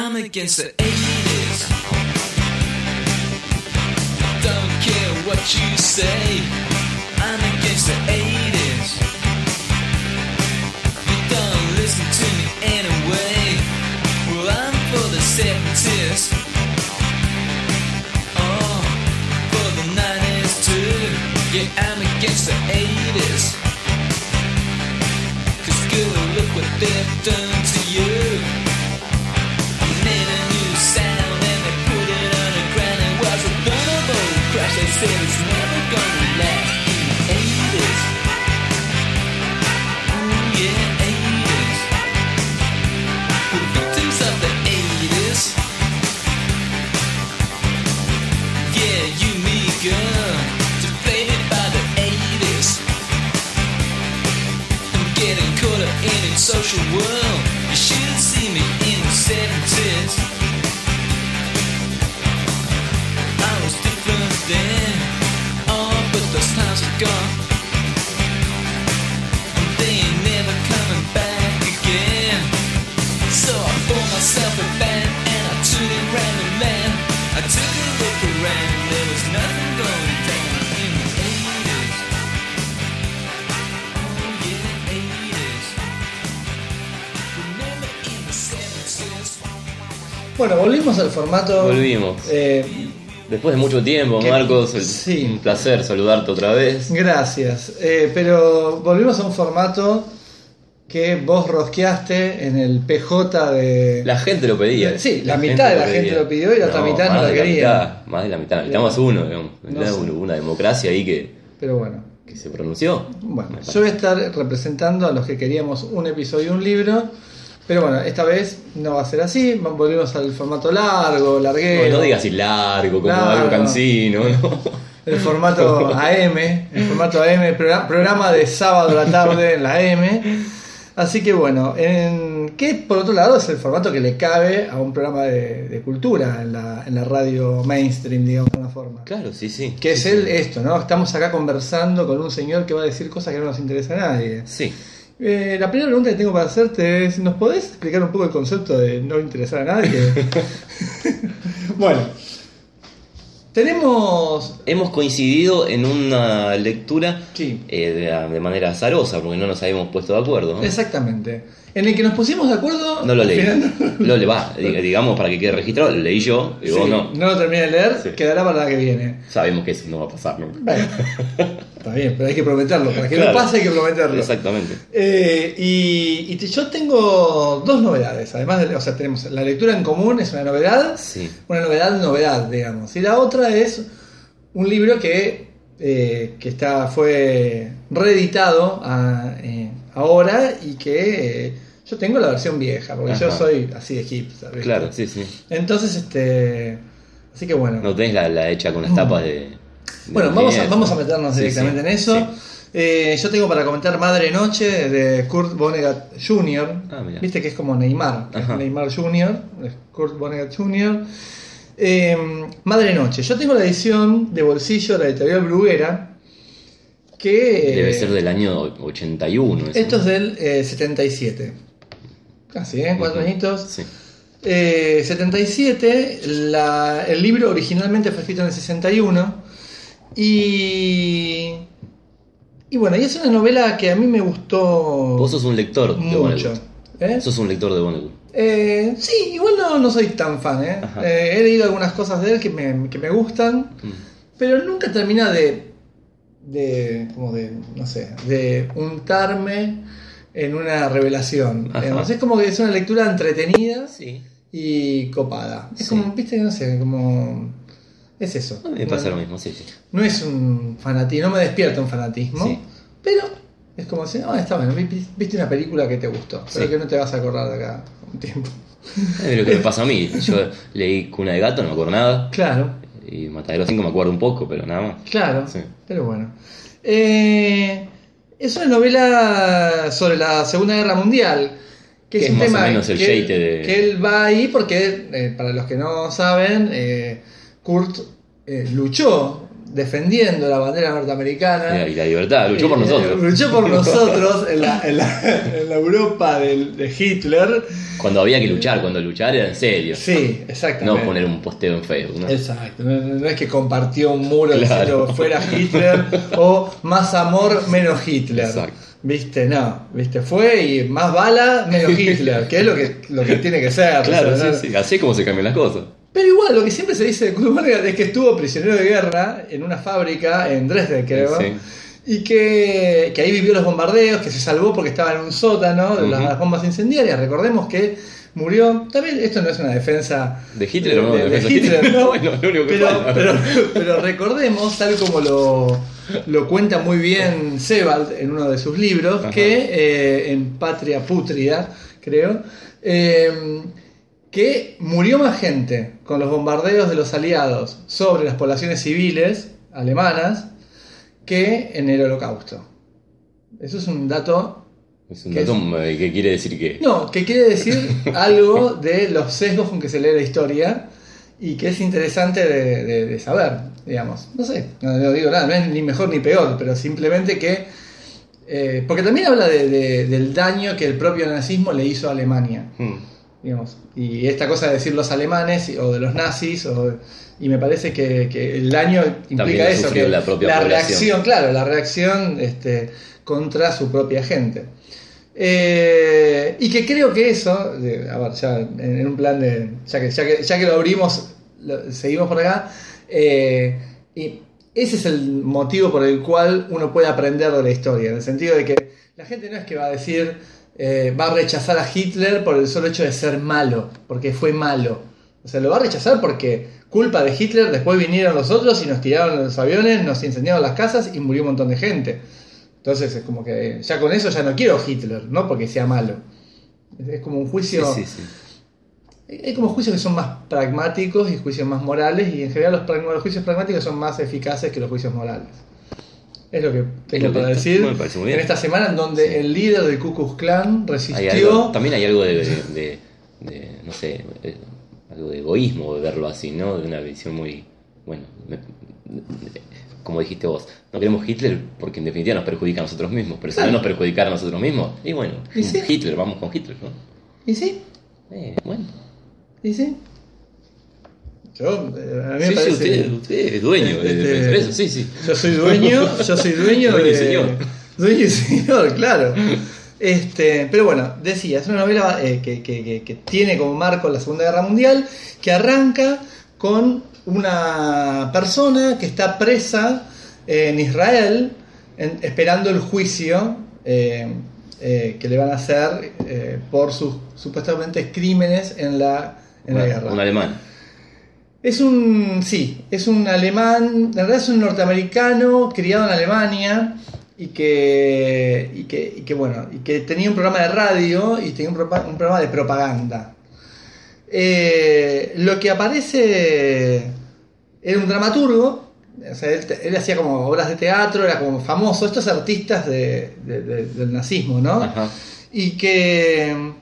I'm against the 80s. Don't care what you say. I'm against the 80s. You don't listen to me anyway. Well, I'm for the 70s. Oh, for the 90s too. Yeah, I'm against the 80s. Cause girl, look what they've done to It's never gonna the 80s. Ooh, yeah, 80s. The victims of the 80s. Yeah, you, girl. By the 80s. I'm getting caught up in social world. You should see me in the 70s. Bueno, volvimos al formato. Volvimos. Eh, Después de mucho tiempo, Marcos, el- sí. un placer saludarte otra vez. gracias. Eh, pero volvimos a un formato que vos rosqueaste en el PJ de. La gente lo pedía. Sí, la mitad de la gente lo pidió y la otra mitad no más la de quería. mitad, más de la mitad, necesitamos uno, digamos. No sé. una democracia ahí que, Pero bueno. que se pronunció. Bueno, yo voy a estar representando a los que queríamos un episodio y un libro. Pero bueno, esta vez no va a ser así. Volvemos al formato largo, larguero. No, no digas así largo, como algo cansino, ¿no? El formato AM, el formato AM, progra- programa de sábado a la tarde en la AM. Así que bueno, en, que por otro lado es el formato que le cabe a un programa de, de cultura en la, en la radio mainstream, digamos de una forma. Claro, sí, sí. Que es Sí, el, sí. esto, ¿no? Estamos acá conversando con un señor que va a decir cosas que no nos interesa a nadie. Sí. Eh, la primera pregunta que tengo para hacerte es, ¿nos podés explicar un poco el concepto de no interesar a nadie? bueno, tenemos... Hemos coincidido en una lectura Sí. eh, de, de manera azarosa, porque no nos habíamos puesto de acuerdo. ¿no? Exactamente. En el que nos pusimos de acuerdo... No lo leí. no- Lo le va, dig- digamos para que quede registrado, lo leí yo y vos Sí, no. no lo terminé de leer, Sí. quedará para la que viene. Sabemos que eso no va a pasar nunca. Bueno, está bien, pero hay que prometerlo. Para que Claro. no pase hay que prometerlo. Exactamente. Eh, y y te- yo tengo dos novedades. Además, de, o sea, tenemos la lectura en común, es una novedad. Sí. Una novedad, novedad, digamos. Y la otra es un libro que, eh, que está, fue reeditado a- eh, ahora y que eh, yo tengo la versión vieja, porque yo soy así de hipster. ¿viste? Claro, sí, sí. Entonces, este. Así que bueno. No tenés la, la hecha con las tapas de. de Bueno, vamos a, Nietzsche. vamos a meternos Sí, directamente sí, en eso. sí. Eh, yo tengo para comentar Madre Noche de Kurt Vonnegut Jr. Ah. Viste que es como Neymar, que es Ajá. Neymar Jr., es Kurt Vonnegut Jr. Eh, Madre Noche. Yo tengo la edición de bolsillo de la editorial Bruguera, que... Debe ser del año 81. eso, Esto es del eh, 77. Casi, ¿eh? Cuatro Ujú. añitos. Sí. Eh, 77, la- el libro originalmente fue escrito en el 61 y, y bueno, y es una novela que a mí me gustó Vos sos un lector de mucho. Vonnegut. ¿eh? Sos un lector de Vonnegut. Eh, sí, igual no, no soy tan fan. ¿eh? Eh, he leído algunas cosas de él que me, que me gustan, Mm. pero nunca termina de, de, como de, no sé, de untarme en una revelación. Digamos. Es como que es una lectura entretenida Sí. y copada. Es Sí. como, viste, no sé, como. Es eso. A mí me pasa no, lo mismo, sí, sí. no es un fanatismo, no me despierta un fanatismo, Sí. pero es como decir, ah, está bueno, vi- viste una película que te gustó, pero que no te vas a acordar de acá un tiempo. Es lo que me pasa a mí. Yo leí Cuna de Gato, no me acuerdo nada. Claro, Y Matadero 5 me acuerdo un poco, pero nada más. claro, Sí. pero bueno. Eh, es una novela sobre la Segunda Guerra Mundial. Que Que es es un más o tema menos el que, yeite de- que él va ahí porque, eh, para los que no saben, eh, Kurt eh, luchó defendiendo la bandera norteamericana. Y la libertad, luchó por Eh, nosotros. Luchó por nosotros en la, en la- en la Europa del- de Hitler. Cuando había que luchar, cuando luchar era en serio. Sí, exactamente. No poner un posteo en Facebook, ¿no? Exacto, no, es que compartió un muro Claro. fuera Hitler o más amor, menos Hitler. Exacto. Viste, no, viste, fue y más bala, menos Hitler, que es lo que, lo que tiene que ser. Claro, o sea, sí, no- sí. Así es como se cambian las cosas. Pero igual, lo que siempre se dice de Kurt Vonnegut es que estuvo prisionero de guerra en una fábrica en Dresden, creo. Sí. Y que, que ahí vivió los bombardeos, que se salvó porque estaba en un sótano de las bombas incendiarias. Recordemos que murió. También esto no es una defensa ¿De Hitler no? de, de ¿Defensa de Hitler, Hitler? ¿no? Bueno, lo único que pero, pero, pero recordemos, tal como lo, lo cuenta muy bien Sebald en uno de sus libros, Ajá. que eh, en Patria Pútrida, creo, eh, que murió más gente con los bombardeos de los aliados sobre las poblaciones civiles alemanas que en el holocausto. Eso es un dato Es un ¿Qué dato eh, que quiere decir que. no, que quiere decir algo de los sesgos con que se lee la historia y que es interesante de, de- de saber, digamos. No sé, no, no digo nada, no es ni mejor ni peor, pero simplemente que... eh, porque también habla de- de- del daño que el propio nazismo le hizo a Alemania, Hmm. Digamos. Y esta cosa de decir los alemanes o de los nazis, o- y me parece que, que el daño implica eso, que la reacción, claro, la reacción este, contra su propia gente. Eh, y que creo que eso, a ver, ya en, en un plan de. Ya que, ya que, ya que lo abrimos, lo- seguimos por acá. eh, y ese es el motivo por el cual uno puede aprender de la historia, en el sentido de que la gente no es que va a decir, eh, va a rechazar a Hitler por el solo hecho de ser malo, porque fue malo. O sea, lo va a rechazar porque culpa de Hitler, después vinieron los otros y nos tiraron los aviones, nos incendiaron las casas y murió un montón de gente. Entonces es como que ya con eso ya no quiero Hitler, no porque sea malo. Es, como un juicio. sí, sí. Hay como juicios que son más pragmáticos y juicios más morales, y en general los juicios pragmáticos son más eficaces que los juicios morales. Es lo que tengo para decir me parece muy bien. en esta semana en donde el líder del Ku Klux Klan Hay resistió. algo, también hay algo de, de- de, no sé, eh, algo de egoísmo de verlo así, ¿no? De una visión muy, bueno, me- como dijiste vos, no queremos Hitler porque en definitiva nos perjudica a nosotros mismos, pero si Claro. no nos perjudicara a nosotros mismos, y bueno, Y sí. Hitler, vamos con Hitler, ¿no? ¿Y sí? Eh, bueno. ¿Y sí? Yo, a mí me Sí, sí, usted, usted es dueño de Este, defensor eso, sí, sí. Yo soy dueño, yo soy dueño Dueño de. señor. Dueño y señor, claro. Este, pero bueno, decía, es una novela eh, que, que- que- tiene como marco la Segunda Guerra Mundial, que arranca con una persona que está presa en Israel, en- esperando el juicio eh, eh, que le van a hacer eh, por sus supuestamente crímenes en la, en la guerra. Un alemán. Es un, sí, es un alemán, en realidad es un norteamericano criado en Alemania y que, y que, y que, bueno, y que tenía un programa de radio y tenía un, programa de propaganda. Eh, lo que aparece era un dramaturgo, o sea, él, él hacía como obras de teatro, era como famoso, estos artistas de- de- de- del nazismo, ¿no? Ajá. y que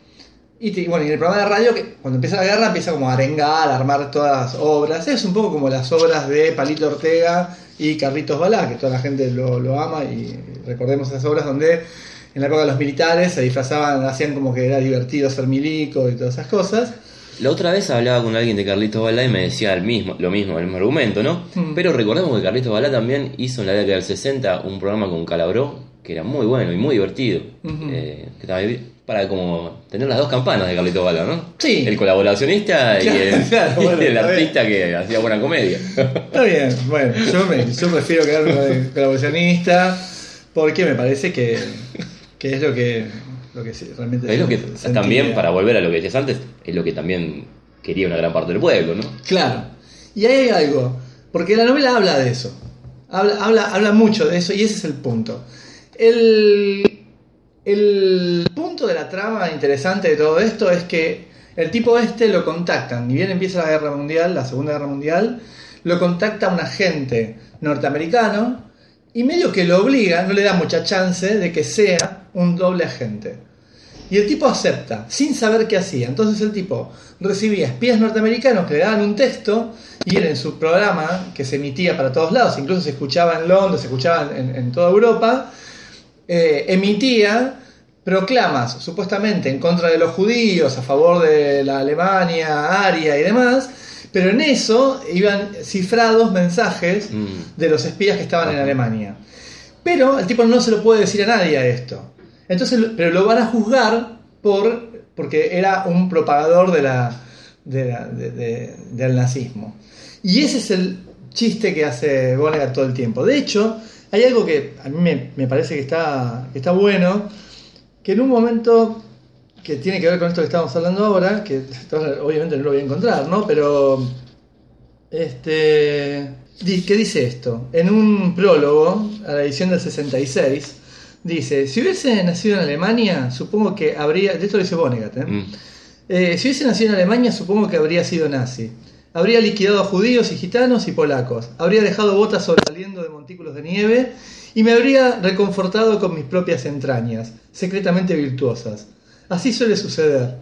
y, te- bueno y en el programa de radio que cuando empieza la guerra empieza como a arengar a armar todas las obras es un poco como las obras de Palito Ortega y Carlitos Balá que toda la gente lo, lo ama y recordemos esas obras donde en la época de los militares se disfrazaban hacían como que era divertido ser milico y todas esas cosas La otra vez hablaba con alguien de Carlitos Balá y me decía el mismo, lo mismo, el mismo argumento, ¿no? Mm. Pero recordemos que Carlitos Balá también hizo en la década del 60 un programa con Calabró que era muy bueno y muy divertido. Eh, que también- para como tener las dos campanas de Carlitos Balá, ¿no? Sí. El colaboracionista y el, claro, y bueno, el está artista que hacía buena comedia. Está bien, bueno, yo, me, yo prefiero quedarme con el colaboracionista porque me parece que, que es lo que, lo que realmente es lo que también, para volver a lo que decías antes, es lo que también quería una gran parte del pueblo, ¿no? Claro. Y ahí hay algo, porque la novela habla de eso. Habla, habla, habla mucho de eso y ese es el punto. El, el punto de la trama interesante de todo esto es que el tipo este lo contactan, ni bien empieza la guerra mundial, la segunda guerra mundial, lo contacta un agente norteamericano y medio que lo obliga, no le da mucha chance de que sea un doble agente. Y el tipo acepta, sin saber qué hacía. Entonces el tipo recibía espías norteamericanos que le daban un texto y él en su programa, que se emitía para todos lados, incluso se escuchaba en Londres, se escuchaba en, en toda Europa, eh, emitía proclamas supuestamente en contra de los judíos, a favor de la Alemania, Aria y demás, pero en eso iban cifrados mensajes Mm. de los espías que estaban en. Alemania. Pero el tipo no se lo puede decir a nadie a esto. Entonces, pero lo van a juzgar por porque era un propagador de la, de la- de- de- del nazismo. Y ese es el chiste que hace Vonnegut todo el tiempo. De hecho, hay algo que a mí me, me parece que está, que está bueno, que en un momento que tiene que ver con esto que estamos hablando ahora, que obviamente no lo voy a encontrar, ¿no? Pero este, ¿qué dice esto? En un prólogo a la edición del 66, dice, si hubiese nacido en Alemania, supongo que habría, de esto lo dice Vonnegut, ¿eh? Mm. Eh, si hubiese nacido en Alemania, supongo que habría sido nazi. Habría liquidado a judíos y gitanos y polacos. Habría dejado botas sobresaliendo de montículos de nieve y me habría reconfortado con mis propias entrañas, secretamente virtuosas. Así suele suceder.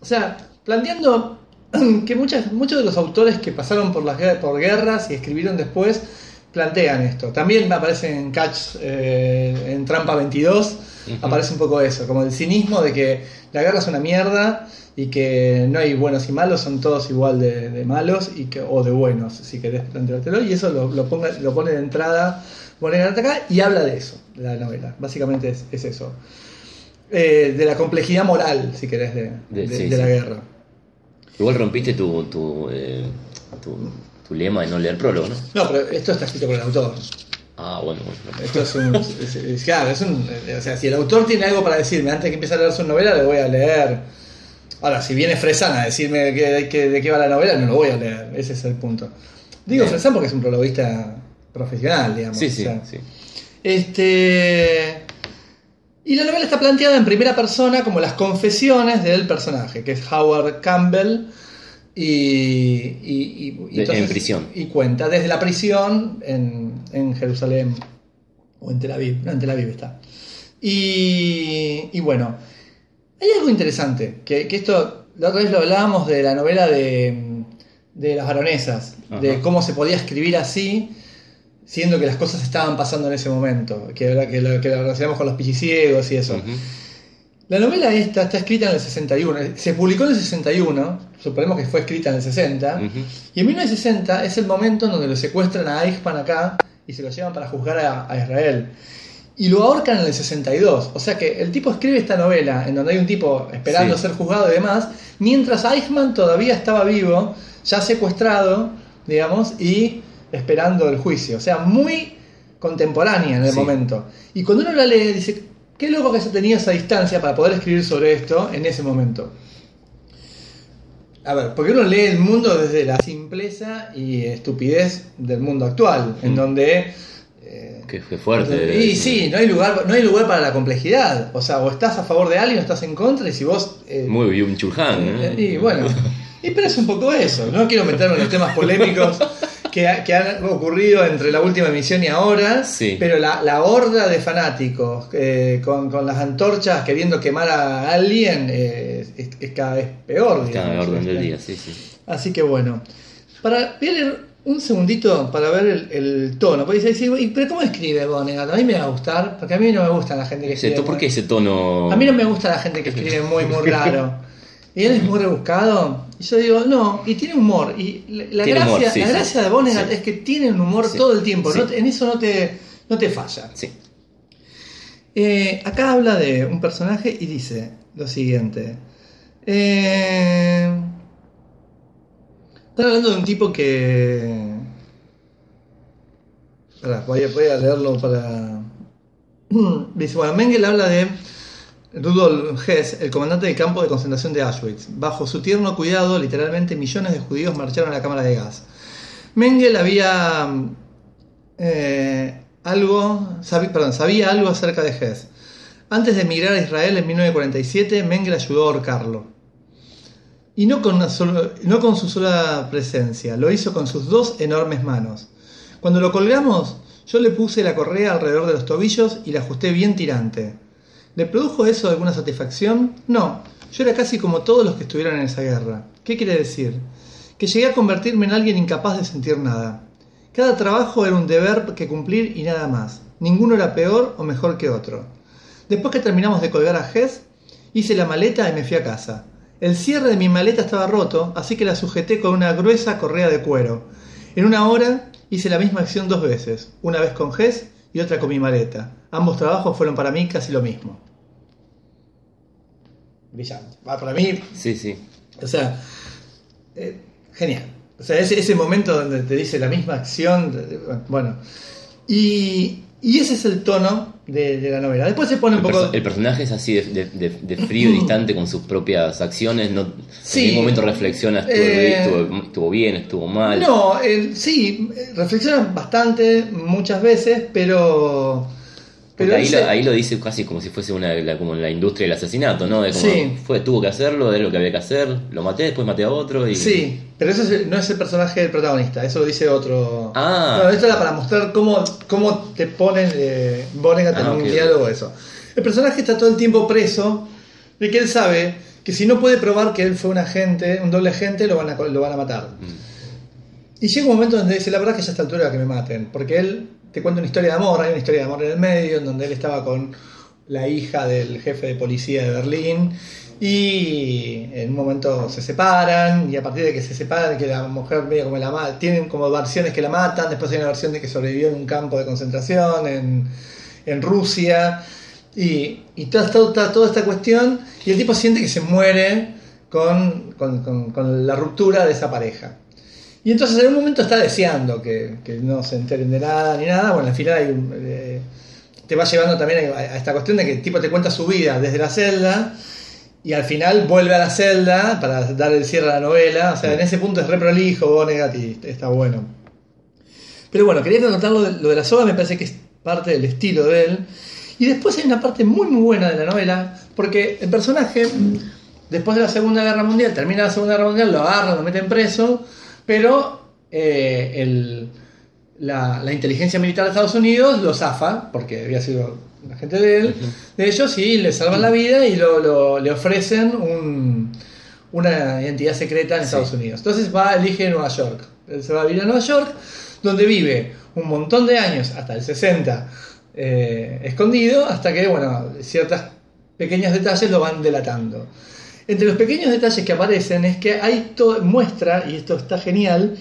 O sea, planteando que muchos de los autores que pasaron por, las, por guerras y escribieron después plantean esto. También aparece en Catch, en Trampa 22, Aparece un poco eso, como el cinismo de que la guerra es una mierda y que no hay buenos y malos, son todos igual de, de malos y que, o de buenos, si querés planteártelo. Y eso lo, lo, ponga- lo pone de entrada, pone acá y habla de eso, de la novela. Básicamente es, es eso. Eh, de la complejidad moral, si querés, de, De- de- sí, de la guerra. Igual rompiste tu, tu, eh, tu, tu lema de no leer prólogo, ¿no? No, pero esto está escrito por el autor. Ah, bueno, bueno. Esto es un. es- es- claro, es un. O sea, si el autor tiene algo para decirme antes de que empiece a leer su novela, le voy a leer. Ahora, si viene Fresán a decirme que, que- de qué va la novela, no lo voy a leer. Ese es el punto. Digo Bien. Porque es un prologuista profesional, digamos. Sí, o sí, sea. sí. Este. Y la novela está planteada en primera persona como las confesiones del personaje, que es Howard Campbell. Y, y- y- y De- en prisión. Y cuenta desde la prisión en, en Jerusalén o en Tel Aviv. No, en Tel Aviv está. Y, y bueno, hay algo interesante, que, que esto, la otra vez lo hablábamos de la novela de, de las baronesas, de cómo se podía escribir así, siendo que las cosas estaban pasando en ese momento, que, que, lo, que lo relacionamos con los pichiciegos y eso. La novela esta está escrita en el 61, se publicó en el 61, suponemos que fue escrita en el 60, Ujú. y en 1960 es el momento en donde lo secuestran a Eichmann acá y se lo llevan para juzgar a, a Israel. Y lo ahorcan en el 62. O sea que el tipo escribe esta novela en donde hay un tipo esperando Sí. ser juzgado y demás, mientras Eichmann todavía estaba vivo, ya secuestrado, digamos, y esperando el juicio. O sea, muy contemporánea en el Sí. momento. Y cuando uno la lee, dice, qué loco que se tenía esa distancia para poder escribir sobre esto en ese momento. A ver, porque uno lee el mundo desde la simpleza y estupidez del mundo actual, en Mm. donde... eh, Qué, qué fuerte. y sí, no hay, lugar, no hay lugar para la complejidad. O sea, o estás a favor de alguien o estás en contra, y si vos... eh, Muy bien, Chulhan. eh, Y bueno, y pero es un poco eso. No quiero meterme en los temas polémicos que, ha- que han ocurrido entre la última emisión y ahora, Sí. pero la, la horda de fanáticos eh, con, con las antorchas queriendo quemar a alguien eh, es, es cada vez peor. Digamos. orden del día, sí, sí. Así que bueno, para, voy a leer un segundito para ver el, el tono. Porque dice, sí, "Y, pero ¿cómo escribe Vonnegut? A mí me va a gustar, porque a mí no me gusta la gente que escribe. ¿Por qué ese tono? a mí no me gusta la gente que escribe muy, muy raro. Y él es muy rebuscado. Y yo digo, no, y tiene humor. Y la, Tiene gracia, humor, sí, la sí. gracia de Vonnegut Sí. es que tiene un humor todo el tiempo. No en eso no te, no te falla. Sí. Eh, acá habla de un personaje y dice lo siguiente. Eh, están hablando de un tipo que... Pará, voy, a, voy a leerlo para... Dice, bueno, Mengel habla de Rudolf Hess, el comandante del campo de concentración de Auschwitz. Bajo su tierno cuidado, literalmente millones de judíos marcharon a la cámara de gas. Mengel había eh, algo, perdón, sabía algo acerca de Hess. Antes de emigrar a Israel en 1947, Mengel ayudó a ahorcarlo. Y no con, no con su sola presencia, lo hizo con sus dos enormes manos. Cuando lo colgamos, yo le puse la correa alrededor de los tobillos y la ajusté bien tirante. ¿Le produjo eso alguna satisfacción? No, yo era casi como todos los que estuvieron en esa guerra. ¿Qué quiere decir? Que llegué a convertirme en alguien incapaz de sentir nada. Cada trabajo era un deber que cumplir y nada más. Ninguno era peor o mejor que otro. Después que terminamos de colgar a Hess, hice la maleta y me fui a casa. El cierre de mi maleta estaba roto, así que la sujeté con una gruesa correa de cuero. En una hora hice la misma acción dos veces, una vez con Hess y otra con mi maleta. Ambos trabajos fueron para mí casi lo mismo. Brillante. Va, para mí, Sí, sí. o sea, eh, genial. O sea, ese, ese momento donde te dice la misma acción, bueno. Y, y ese es el tono de, de la novela. Después se pone un El, poco... el personaje es así de, de- de- frío y distante con sus propias acciones. No, Sí. En ningún momento reflexiona, estuvo, Eh, estuvo- estuvo bien, estuvo mal. No, el- sí, eh, reflexiona bastante, muchas veces, pero... Pero ahí, ese- lo, ahí lo dice casi como si fuese una, la, como la industria del asesinato, ¿no? De como Sí. fue, tuvo que hacerlo, era lo que había que hacer, lo maté, después maté a otro y... Sí, pero eso es- no es el personaje del protagonista, eso lo dice otro. Ah. No, esto era para mostrar cómo, cómo te ponen eh, en Ah, un ok. diálogo eso. El personaje está todo el tiempo preso de que él sabe que si no puede probar que él fue un agente, un doble agente, lo van a, lo van a matar. Mm. Y llega un momento donde dice, la verdad es que ya a esta altura que me maten, porque él te cuenta una historia de amor, hay una historia de amor en el medio, en donde él estaba con la hija del jefe de policía de Berlín, y en un momento se separan, y a partir de que se separan, que la mujer medio como la ma- tienen como versiones que la matan, después hay una versión de que sobrevivió en un campo de concentración en, Rusia, y, toda, esta cuestión, y el tipo siente que se muere con la ruptura de esa pareja. Y entonces en un momento está deseando que, que no se enteren de nada ni nada. Bueno, al final hay un, eh, te va llevando también a, esta cuestión de que el tipo te cuenta su vida desde la celda y al final vuelve a la celda para dar el cierre a la novela. O sea, en ese punto es re prolijo, Vonnegut y está bueno. Pero bueno, quería contar lo de, lo de la soga, me parece que es parte del estilo de él. Y después hay una parte muy muy buena de la novela, porque el personaje, después de la Segunda Guerra Mundial, termina la Segunda Guerra Mundial, lo agarran, lo meten preso, pero eh, el- la, la inteligencia militar de Estados Unidos lo zafa, porque había sido la gente de él, de ellos, y le salvan la vida y lo, lo- le ofrecen un- una identidad secreta en Estados Unidos. Entonces va, elige Nueva York. Él se va a vivir a Nueva York, donde vive un montón de años, hasta el 60, eh, escondido, hasta que, bueno, ciertos pequeños detalles lo van delatando. Entre los pequeños detalles que aparecen es que hay muestra, y esto está genial,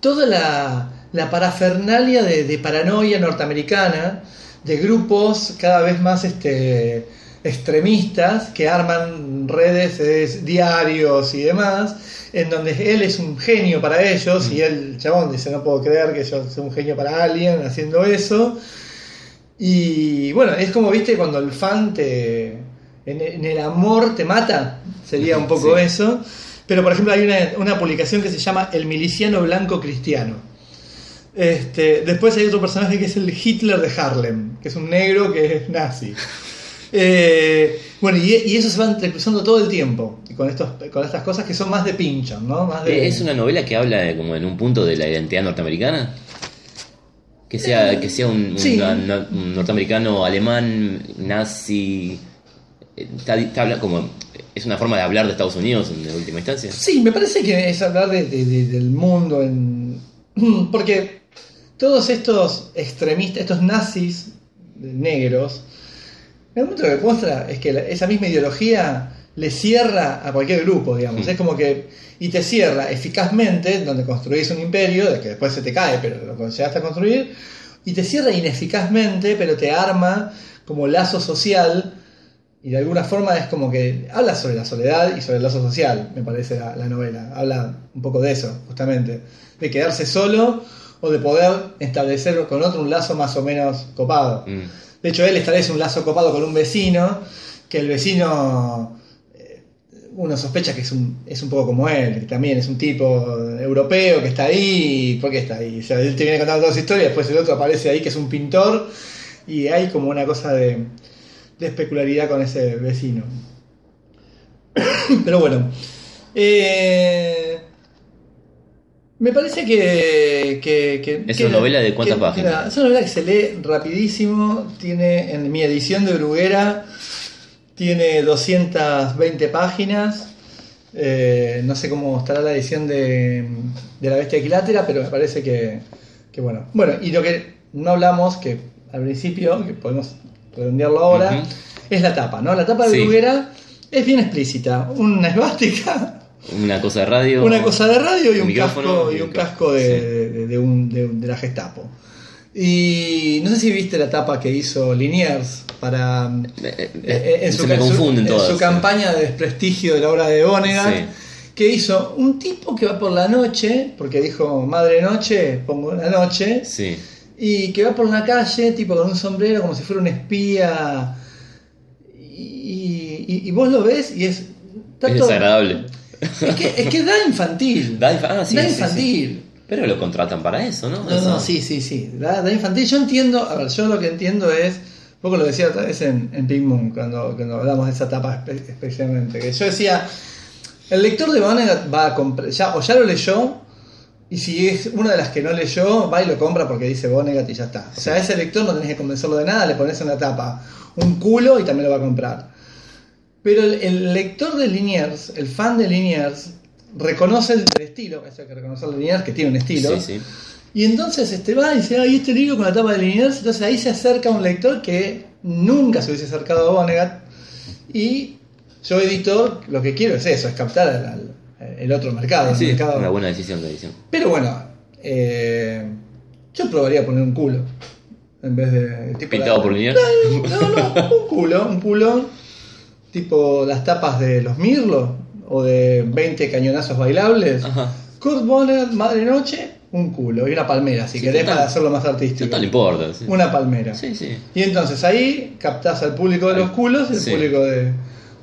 toda la, la parafernalia de, de paranoia norteamericana, de grupos cada vez más este, extremistas que arman redes, es, diarios y demás, en donde él es un genio para ellos y el chabón dice, no puedo creer que yo sea un genio para alguien haciendo eso. Y bueno, es como, viste, cuando el fan te... En, en el amor te mata, sería un poco Sí. eso. Pero por ejemplo hay una, una publicación que se llama El miliciano blanco cristiano. Este, después hay otro personaje que es el Hitler de Harlem, que es un negro que es nazi. Eh, bueno, y, y eso se va entrecruzando todo el tiempo y con, estos, con estas cosas que son más de pinchon, ¿no? Más de, ¿Es una novela que habla de, como en un punto de la identidad norteamericana? Que sea, que sea Sí. un norteamericano alemán, nazi. Está, está como, es una forma de hablar de Estados Unidos en última instancia. Sí, me parece que es hablar de- de- de- del mundo, en... porque todos estos extremistas, estos nazis negros, el momento lo que muestra es que la- esa misma ideología le cierra a cualquier grupo, digamos. Mm. Es como que, y te cierra eficazmente, donde construís un imperio, de que después se te cae, pero lo llegaste a construir, y te cierra ineficazmente, pero te arma como lazo social y de alguna forma es como que habla sobre la soledad y sobre el lazo social, me parece la, la novela. Habla un poco de eso, justamente. De quedarse solo o de poder establecer con otro un lazo más o menos copado. Mm. De hecho, él establece un lazo copado con un vecino, que el vecino, eh, uno sospecha que es un, es un poco como él, que también es un tipo europeo que está ahí. ¿Por qué está ahí? O sea, él te viene contando toda su historia, después el otro aparece ahí que es un pintor, y hay como una cosa de, de especularidad con ese vecino. Pero bueno. eh, Me parece que. que- que- ¿Es que- una novela de cuántas páginas? es una novela que se lee rapidísimo. Tiene en mi edición de Bruguera. Tiene 220 páginas. Eh, no sé cómo estará la edición de, de La Bestia Equilátera, pero me parece que, que bueno. Bueno, y lo que no hablamos, que al principio, que podemos redondearlo ahora, es la tapa, ¿no? La tapa de Sí. Bruguera es bien explícita. Una esvástica Una cosa de radio. una cosa de radio y un casco, y un casco, de, sí. de- de un- de- la Gestapo. Y no sé si viste la tapa que hizo Liniers para Eh, eh, eh, en se su, me en campaña de desprestigio de la obra de Vonnegut, Sí. que hizo un tipo que va por la noche, porque dijo madre noche, pongo la noche, Sí. Y que va por la calle, tipo con un sombrero, como si fuera un espía. Y, y- y vos lo ves y es. Es todo- desagradable. Es que, es que da infantil. Da ah, sí, Da sí, infantil. Pero lo contratan para eso, ¿no? No, Eso- no, sí, sí, sí. Da, da infantil. Yo entiendo, a ver, yo lo que entiendo es, un poco lo decía otra vez en, en Pink Moon, cuando, cuando hablamos de esa etapa espe- especialmente, que yo decía, el lector de Vonnegut va a comprar, ya, o ya lo leyó, y si es una de las que no leyó, va y lo compra porque dice Vonnegut y ya está. O sea, a ese lector no tenés que convencerlo de nada, le pones en la tapa un culo y también lo va a comprar. Pero el, el lector de Liniers, el fan de Liniers, reconoce el, el estilo, eso hay que reconocer de Liniers, que tiene un estilo. Sí, sí. Y entonces este va y dice, ay, este libro con la tapa de Liniers, entonces ahí se acerca un lector que nunca se hubiese acercado a Vonnegut. Y yo, editor, lo que quiero es eso, es captar al- el otro mercado. el Sí, mercado. una buena decisión de edición. Pero bueno, eh, yo probaría poner un culo. En vez de. tipo ¿Pintado la- por Liniers? No, no, un culo, un culo. Tipo las tapas de los Mirlo o de 20 cañonazos bailables. Ajá. Kurt Madre Noche, un culo y una palmera, si Sí, querés, total. para hacerlo más artístico. No tal importa. Sí. Una palmera. sí, sí. Y entonces ahí captás al público de los culos y el Sí. público de,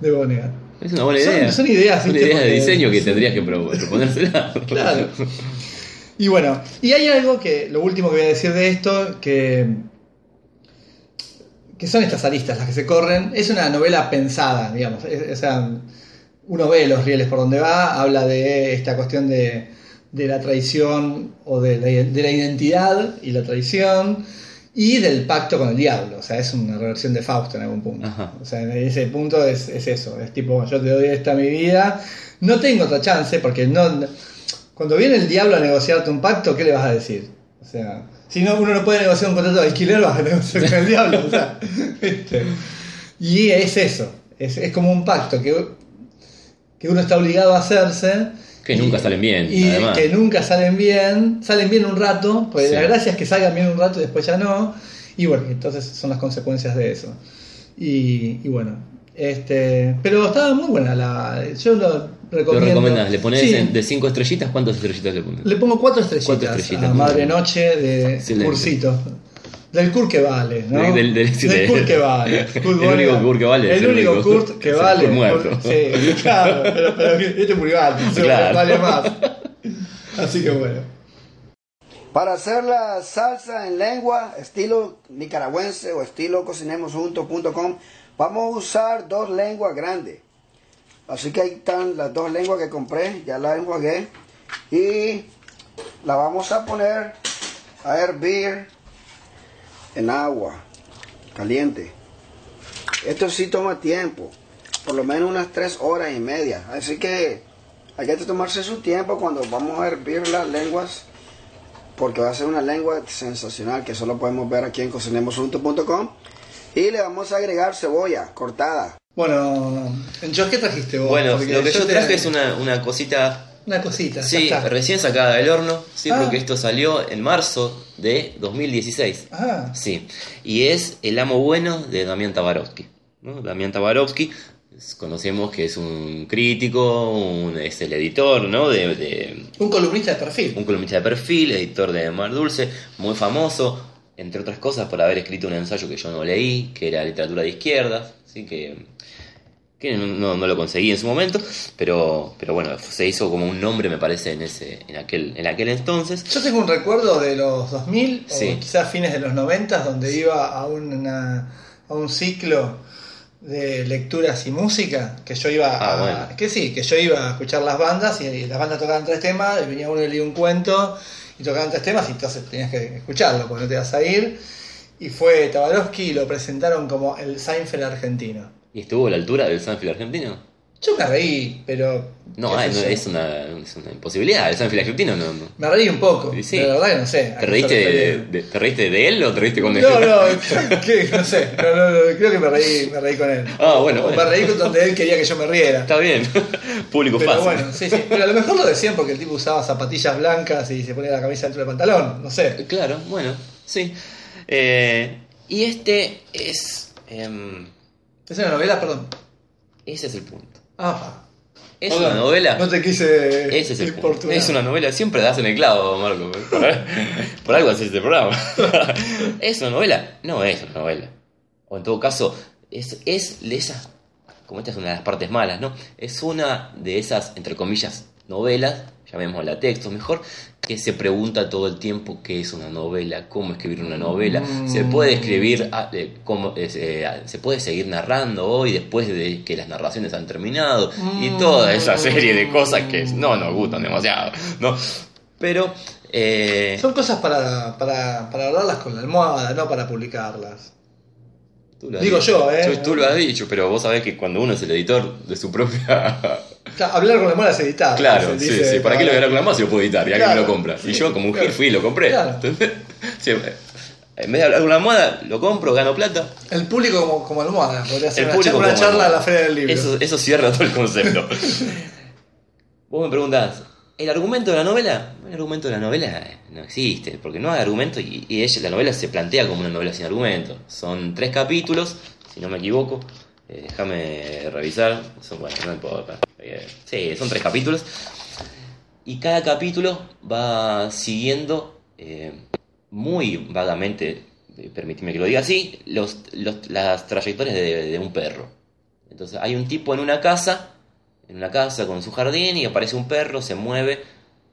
de Vonnegut. Es una buena idea. son ideas, Son ideas de diseño que sí. tendrías que pro- proponérsela. Claro. Y bueno, y hay algo que, lo último que voy a decir de esto, que, que son estas aristas las que se corren. Es una novela pensada, digamos. O sea, uno ve los rieles por donde va, habla de esta cuestión de, de la traición o de la, de la identidad y la traición y del pacto con el diablo. O sea, es una reversión de Fausto en algún punto. Ajá. O sea, en ese punto es, es eso. Es tipo, yo te doy esta mi vida. No tengo otra chance porque no... Cuando viene el diablo a negociarte un pacto, ¿qué le vas a decir? O sea, si no, uno no puede negociar un contrato de alquiler, vas a negociar con el diablo. O sea, ¿viste? Y es eso. Es, es como un pacto que, que uno está obligado a hacerse. Que y- nunca salen bien, Y además. que nunca salen bien. Salen bien un rato, pues Sí. la gracia es que salgan bien un rato y después ya no. Y bueno, entonces son las consecuencias de eso. Y, y bueno, este, pero estaba muy buena la. Yo lo Lo recomiendo. recomendás, le pones Sí. de 5 estrellitas, ¿cuántas estrellitas le pones? Le pongo cuatro estrellitas, Cuatro estrellitas, a muy Madre bien. Noche de Excelente. Cursito. Del Kurt que vale, ¿no? Del- del- del- Kurt que vale. Kurt El único. Kurt que vale El el único. Kurt que Es el vale. Kurt muerto. Kurt- Sí, claro, pero, pero este murió antes, Claro. vale más. Así que bueno. Para hacer la salsa en lengua, estilo nicaragüense o estilo cocinemosjuntos.com, vamos a usar dos lenguas grandes. Así que ahí están las dos lenguas que compré, ya las enjuagué. Y la vamos a poner a hervir en agua caliente. Esto sí toma tiempo, por lo menos unas tres horas y media. Así que hay que tomarse su tiempo cuando vamos a hervir las lenguas porque va a ser una lengua sensacional que solo podemos ver aquí en cocinemosjuntos.com y le vamos a agregar cebolla cortada. Bueno, Josh, ¿qué trajiste vos? Bueno, Porque lo que yo te- traje es una, una cosita, Una cosita. ya sí, está. recién sacada del horno, sí, Ah. porque esto salió en marzo de 2016. Ah, Sí, y es El Amo Bueno de Damián Tabarovsky. ¿no? Damián Tabarovsky, conocemos que es un crítico, un- es el editor, ¿no? De, de- un columnista de perfil. un columnista de perfil, editor de Mar Dulce, muy famoso, entre otras cosas por haber escrito un ensayo que yo no leí, que era literatura de izquierdas, así que, que no, no- no lo conseguí en su momento, pero, pero bueno, se hizo como un nombre, me parece, en, ese, en, aquel, en aquel entonces. Yo tengo un recuerdo de los 2000 Sí. o quizás fines de los 90 donde iba a, una, a un ciclo de lecturas y música, que yo iba Ah, a, bueno. que sí, que yo iba a escuchar las bandas y las bandas tocaban tres temas, y venía uno y leía un cuento y tocaban tres temas y entonces tenías que escucharlo porque no te vas a ir. Y fue Tabarovsky y lo presentaron como el Seinfeld argentino. ¿Y estuvo a la altura del Sanfield argentino? Yo me reí, pero No, ah, sé no, es, una, es una imposibilidad. El Sanfield argentino no. no. me reí un poco, Sí, pero la verdad que no sé. ¿Te reíste de, de- ¿Te reíste de él o te reíste con él? No, no, ¿qué? no sé, no, no, no, creo que me reí, me reí con él. Ah, bueno, O bueno. Me reí con donde él quería que yo me riera. Está bien. Público Pero fácil. bueno, sí, sí. Pero a lo mejor lo decían porque el tipo usaba zapatillas blancas y se ponía la camisa dentro del pantalón, no sé. Claro, bueno, sí. Eh, y este es. em, ¿Es una novela? Perdón. ese es el punto. Ah, Es una novela. No te quise Ese es el punto. importunar. Es una novela, siempre das en el clavo, Marco. Por, por algo haces este programa. ¿Es una novela? No es una novela. O en todo caso, es, es de esas. Como esta es una de las partes malas, ¿no? Es una de esas, entre comillas, novelas, llamémosla textos mejor, que se pregunta todo el tiempo qué es una novela, cómo escribir una novela. Se puede escribir, ah, eh, cómo, eh, se puede seguir narrando hoy después de que las narraciones han terminado y toda esa serie de cosas que no nos gustan demasiado, ¿no? Pero, eh, Son cosas para, para, para hablarlas con la almohada, no para publicarlas. Tú lo has digo dicho. yo, ¿eh? Tú, tú lo has dicho, pero vos sabés que cuando uno es el editor de su propia Claro, hablar con la almohada es editar. Claro, sí, dice, sí. ¿Para qué lo voy a hablar con la más si lo puedo editar? Y alguien me lo Claro, compra. sí, y yo, como un claro. gil, fui y lo compré. Claro. ¿Entendés? Sí, en vez de hablar con la almohada, lo compro, gano plata. El público como, como almohada. Podría ser El una, público charla, una como charla a la almohada. feria del libro. Eso, eso cierra todo el concepto. Vos me preguntás, ¿el argumento de la novela? El argumento de la novela no existe, porque no hay argumento y, ella, la novela se plantea como una novela sin argumento. Son tres capítulos, si no me equivoco. Eh, déjame revisar. Son, bueno, no importa. Eh, sí, son tres capítulos. Y cada capítulo va siguiendo eh, muy vagamente, permitime que lo diga así, los- las trayectorias de, de un perro. Entonces hay un tipo en una casa, en una casa con su jardín y aparece un perro, se mueve.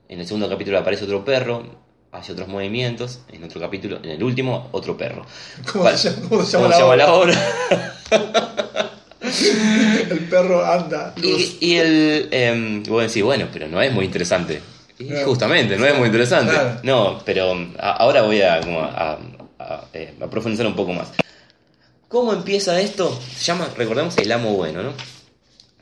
En el segundo capítulo aparece otro perro, hace otros movimientos. En otro capítulo, en el último, otro perro. ¿Cómo se llama- cómo se llama ¿Cómo la se llama obra? la obra? El perro anda. Y, y el. Eh, vos decís, bueno, pero no es muy interesante. Y Claro. justamente, no es muy interesante. Claro. No, pero a- ahora voy a, como a, a- eh, a profundizar un poco más. ¿Cómo empieza esto? Se llama, recordemos, El Amo Bueno, ¿no?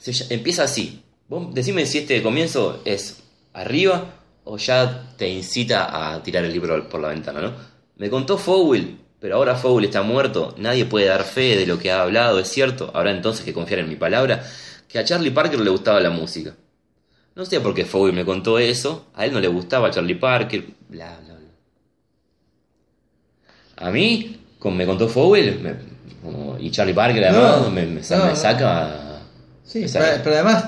Se empieza así. Vos decime si este comienzo es arriba o ya te incita a tirar el libro por la ventana, ¿no? Me contó Fowell, pero ahora Fowell está muerto, nadie puede dar fe de lo que ha hablado, es cierto, habrá entonces que confiar en mi palabra, que a Charlie Parker le gustaba la música. No sé por qué Fowell me contó eso, a él no le gustaba Charlie Parker, bla, bla, bla. A mí, como me contó Fowell, me- como- y Charlie Parker además, No, me, me sa- no, me no. saca... Sí, pero, además,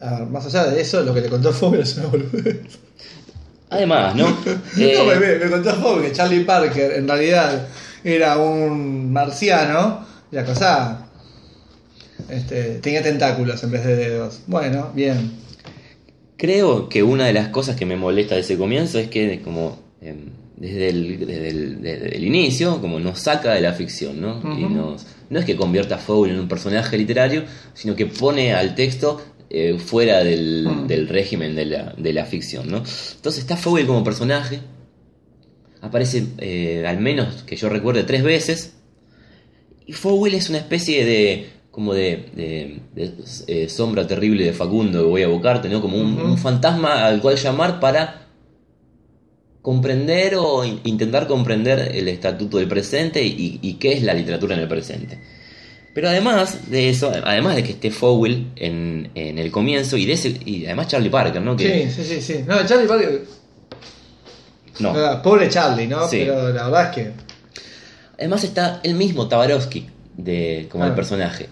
a ver, más allá de eso, lo que le contó Fowler es una boludez. Además, ¿no? No, Eh, me, me- me contó Fowler que Charlie Parker en realidad era un marciano y la cosa este, tenía tentáculos en vez de dedos. Bueno, bien. Creo que una de las cosas que me molesta de ese comienzo es que como em, desde, el, desde, el, desde el inicio como nos saca de la ficción, ¿no? Y nos, no es que convierta a Fowler en un personaje literario, sino que pone al texto eh, fuera del, Mm. del régimen de la, de la ficción, ¿no? Entonces está Fowler como personaje, aparece eh, al menos que yo recuerde tres veces, y Fowell es una especie de como de, de- de, eh, sombra terrible de Facundo que voy a evocarte, ¿no? Como un, un fantasma al cual llamar para comprender o in- intentar comprender el estatuto del presente y, y qué es la literatura en el presente. Pero además de eso, además de que esté Fowell en, en el comienzo y de ese, y además Charlie Parker, ¿no? Que, Sí, sí, sí, sí. No, Charlie Parker. no. ah, Pobre Charlie, ¿no? Sí. Pero la verdad es que. Además está el mismo Tabarovsky de, como el Ah. personaje.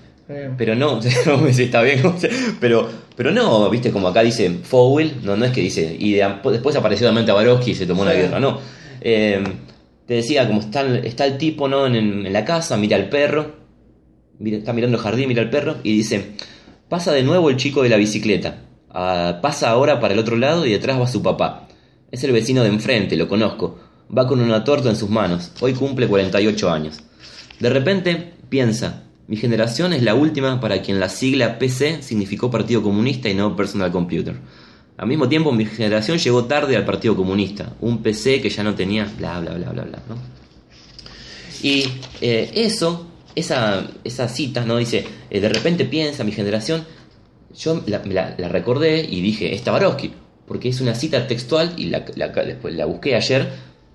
Pero no, está bien, pero, pero no, viste, como acá dice Fowell, no, no es que dice, y de- después apareció también Tabarovsky y se tomó una birra, no. Eh, te decía, como está, el- está el tipo ¿no? en, en la casa, mira al perro, mira- está mirando el jardín, mira al perro, y dice, pasa de nuevo el chico de la bicicleta, Ah, pasa ahora para el otro lado y detrás va su papá. Es el vecino de enfrente, lo conozco, va con una torta en sus manos, hoy cumple 48 años. De repente piensa, Mi generación es la última para quien la sigla PC significó Partido Comunista y no Personal Computer. Al mismo tiempo, mi generación llegó tarde al Partido Comunista, un PC que ya no tenía bla bla bla bla bla. ¿no? Y eh, eso, esa, esa cita, ¿no? Dice, eh, de repente piensa mi generación, yo la, me la- la recordé y dije, es Tabarovsky, porque es una cita textual, y la, la- después la busqué ayer,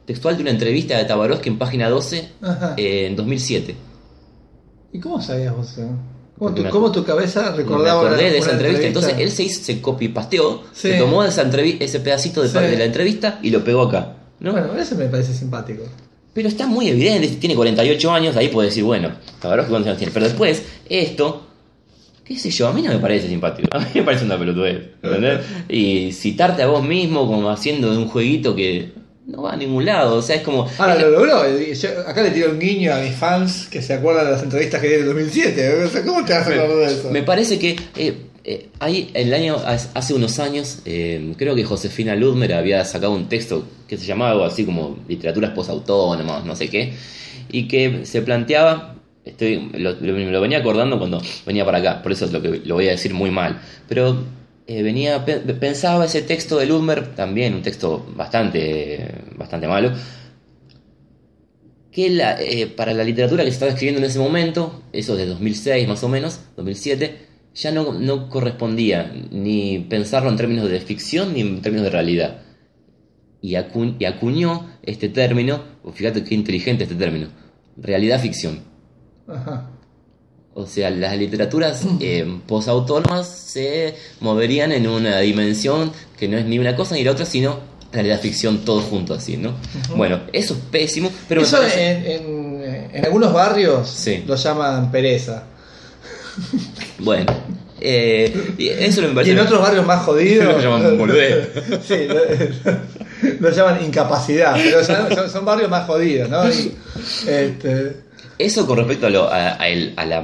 textual de una entrevista de Tabarovsky en página 12 Ajá. eh, en 2007. ¿Y cómo sabías vos eso? ¿Cómo tu, me- cómo tu cabeza Me recordaba acordé una- de esa entrevista. Entonces él se, hizo- se copy pasteó, Sí. se tomó esa ese pedacito de, Sí. de la entrevista y lo pegó acá. ¿no? Bueno, eso me parece simpático. Pero está muy evidente, tiene 48 años, ahí puede decir, bueno, Tabarovsky cuántos años tiene. Pero después, esto, qué sé yo, a mí no me parece simpático, a mí me parece una pelotudez, ¿entendés? Y citarte a vos mismo como haciendo un jueguito que no va a ningún lado, o sea, es como... Ahora lo logró. yo acá le tiro un guiño a mis fans que se acuerdan de las entrevistas que di en el 2007. O sea, ¿Cómo te vas a acordar de eso? Me parece que eh, eh, hay el año hace unos años eh, creo que Josefina Ludmer había sacado un texto que se llamaba algo así como literaturas posautónomas, no sé qué, y que se planteaba estoy lo, lo venía acordando cuando venía para acá, por eso es lo que lo voy a decir muy mal, pero eh, venía pe- pensaba ese texto de Ludmer también un texto bastante bastante malo que la- eh, para la literatura que se estaba escribiendo en ese momento, eso de 2006 más o menos, 2007, ya no, no correspondía ni pensarlo en términos de ficción ni en términos de realidad. Y, acu- y acuñó este término, fíjate qué inteligente este término, realidad-ficción. Ajá. O sea, las literaturas eh, posautónomas se moverían en una dimensión que no es ni una cosa ni la otra, sino realidad ficción todo junto así, ¿no? Bueno, eso es pésimo, pero me eso parece- en, en- en algunos barrios Sí. lo llaman pereza. Bueno, eh, y eso me Y parece. en otros barrios más jodidos. Lo llaman boludez. sí, lo, lo llaman incapacidad. Pero son, son- son barrios más jodidos, ¿no? Y, este, Eso con respecto a, lo, a, a el- a la.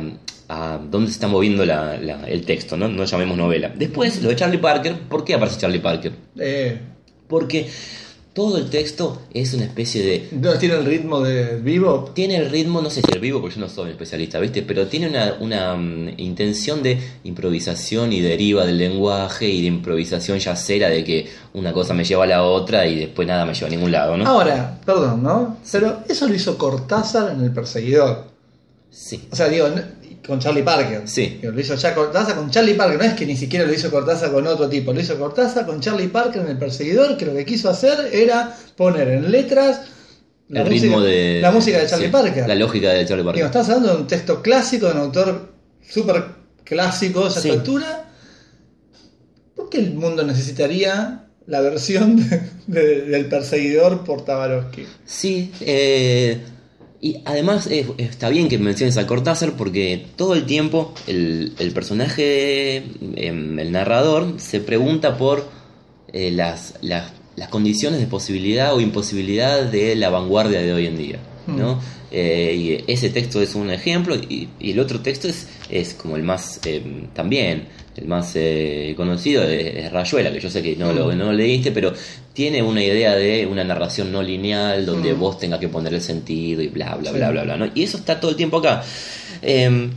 a dónde se está moviendo la- la- el texto, ¿no? No llamemos novela. Después, lo de Charlie Parker, ¿por qué aparece Charlie Parker? eh, Porque todo el texto es una especie de. ¿No tiene el ritmo de vivo? Tiene el ritmo, no sé si el vivo, porque yo no soy un especialista, ¿viste? Pero tiene una, una mm, intención de improvisación y deriva del lenguaje y de improvisación yacera de que una cosa me lleva a la otra y después nada me lleva a ningún lado, ¿no? Ahora, perdón, ¿no? Pero eso lo hizo Cortázar en El Perseguidor. Sí. O sea, digo, con Charlie Parker. Sí. Lo hizo ya Cortázar con Charlie Parker. No es que ni siquiera lo hizo Cortázar con otro tipo. Lo hizo Cortázar con Charlie Parker en El Perseguidor, que lo que quiso hacer era poner en letras el ritmo de. la música de Charlie sí, Parker. La lógica de Charlie Parker. Digo, estás hablando de un texto clásico de un autor súper clásico a esa Sí. altura. ¿Por qué el mundo necesitaría la versión de- de- del perseguidor por Tabarovsky? Sí, eh, y además eh, está bien que menciones a Cortázar porque todo el tiempo el, el personaje, em, el narrador, se pregunta por eh, las, las, las condiciones de posibilidad o imposibilidad de la vanguardia de hoy en día. ¿no? Eh, y ese texto es un ejemplo y, y el otro texto es, es como el más em, también el más eh, conocido es, es Rayuela que yo sé que no lo, no lo leíste pero tiene una idea de una narración no lineal donde Mm. vos tengas que poner el sentido y bla bla Sí. bla bla bla ¿no? y eso está todo el tiempo acá Em,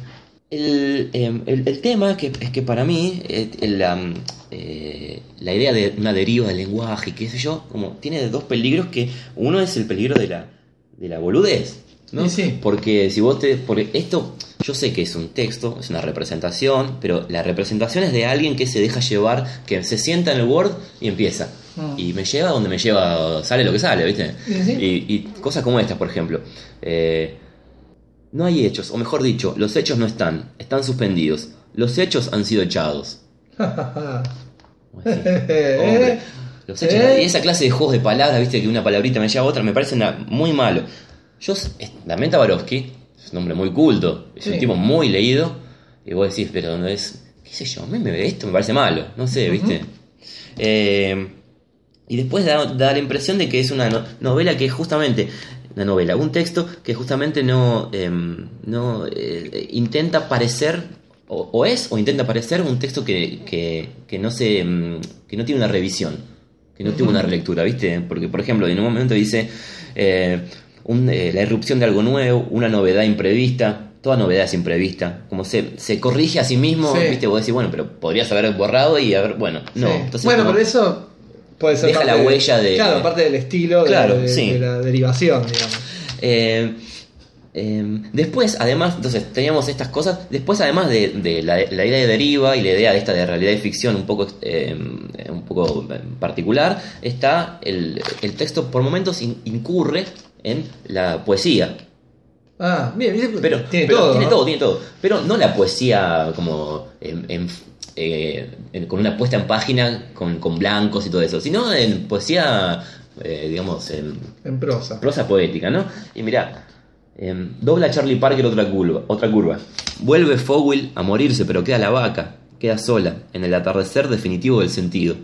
el, em, el- el tema que, es que para mí eh, el, am, eh, la idea de una deriva del lenguaje qué sé yo como tiene dos peligros que uno es el peligro de la de la boludez ¿no? Sí. Porque si vos te. Porque esto, yo sé que es un texto, es una representación, pero la representación es de alguien que se deja llevar, que se sienta en el Word y empieza. Mm. Y me lleva donde me lleva, sale lo que sale, ¿viste? Sí. Y, y cosas como estas, por ejemplo. Eh, no hay hechos, o mejor dicho, los hechos no están, están suspendidos. Los hechos han sido echados. Como así. Hombre, los hechos- ¿Eh? y esa clase de juegos de palabras, viste, que una palabrita me lleva a otra, me parece una- muy malo. Yo, también Tabarovsky, es un hombre muy culto, es un tipo muy leído, y vos decís, pero no es, qué sé yo, a mí me, esto me parece malo, no sé, viste. Eh, y después da, da la impresión de que es una no- novela que justamente, una novela, un texto que justamente no, em, no eh, intenta parecer, o, o es, o intenta parecer un texto que, que, que no se, em, que no tiene una revisión, que no tiene una relectura, ¿viste? Porque, por ejemplo, en un momento dice eh, un- eh, la irrupción de algo nuevo, una novedad imprevista, toda novedad es imprevista, como se, se corrige a sí mismo, Sí. viste, vos decís, bueno, pero podrías haber borrado y haber, bueno, no. Sí. Entonces, bueno, pero eso puede ser Deja la huella de- Claro, parte del estilo de- Claro, de, sí. de la derivación, digamos. Eh, eh, después, además, entonces teníamos estas cosas. Después, además de, de la, la idea de deriva y la idea de esta de realidad y ficción un poco, eh, un poco particular, está el, el texto por momentos in- incurre en la poesía. Ah, bien, bien, Pero tiene pero todo. tiene ¿no? todo, tiene todo. Pero no la poesía como en- en- eh, en- con una puesta en página con, con blancos y todo eso, sino en poesía, eh, digamos, en, En prosa. prosa poética, ¿no? Y mirá, em, dobla Charlie Parker otra curva, otra curva. Vuelve Fowl a morirse, pero queda la vaca, queda sola, en el atardecer definitivo del sentido.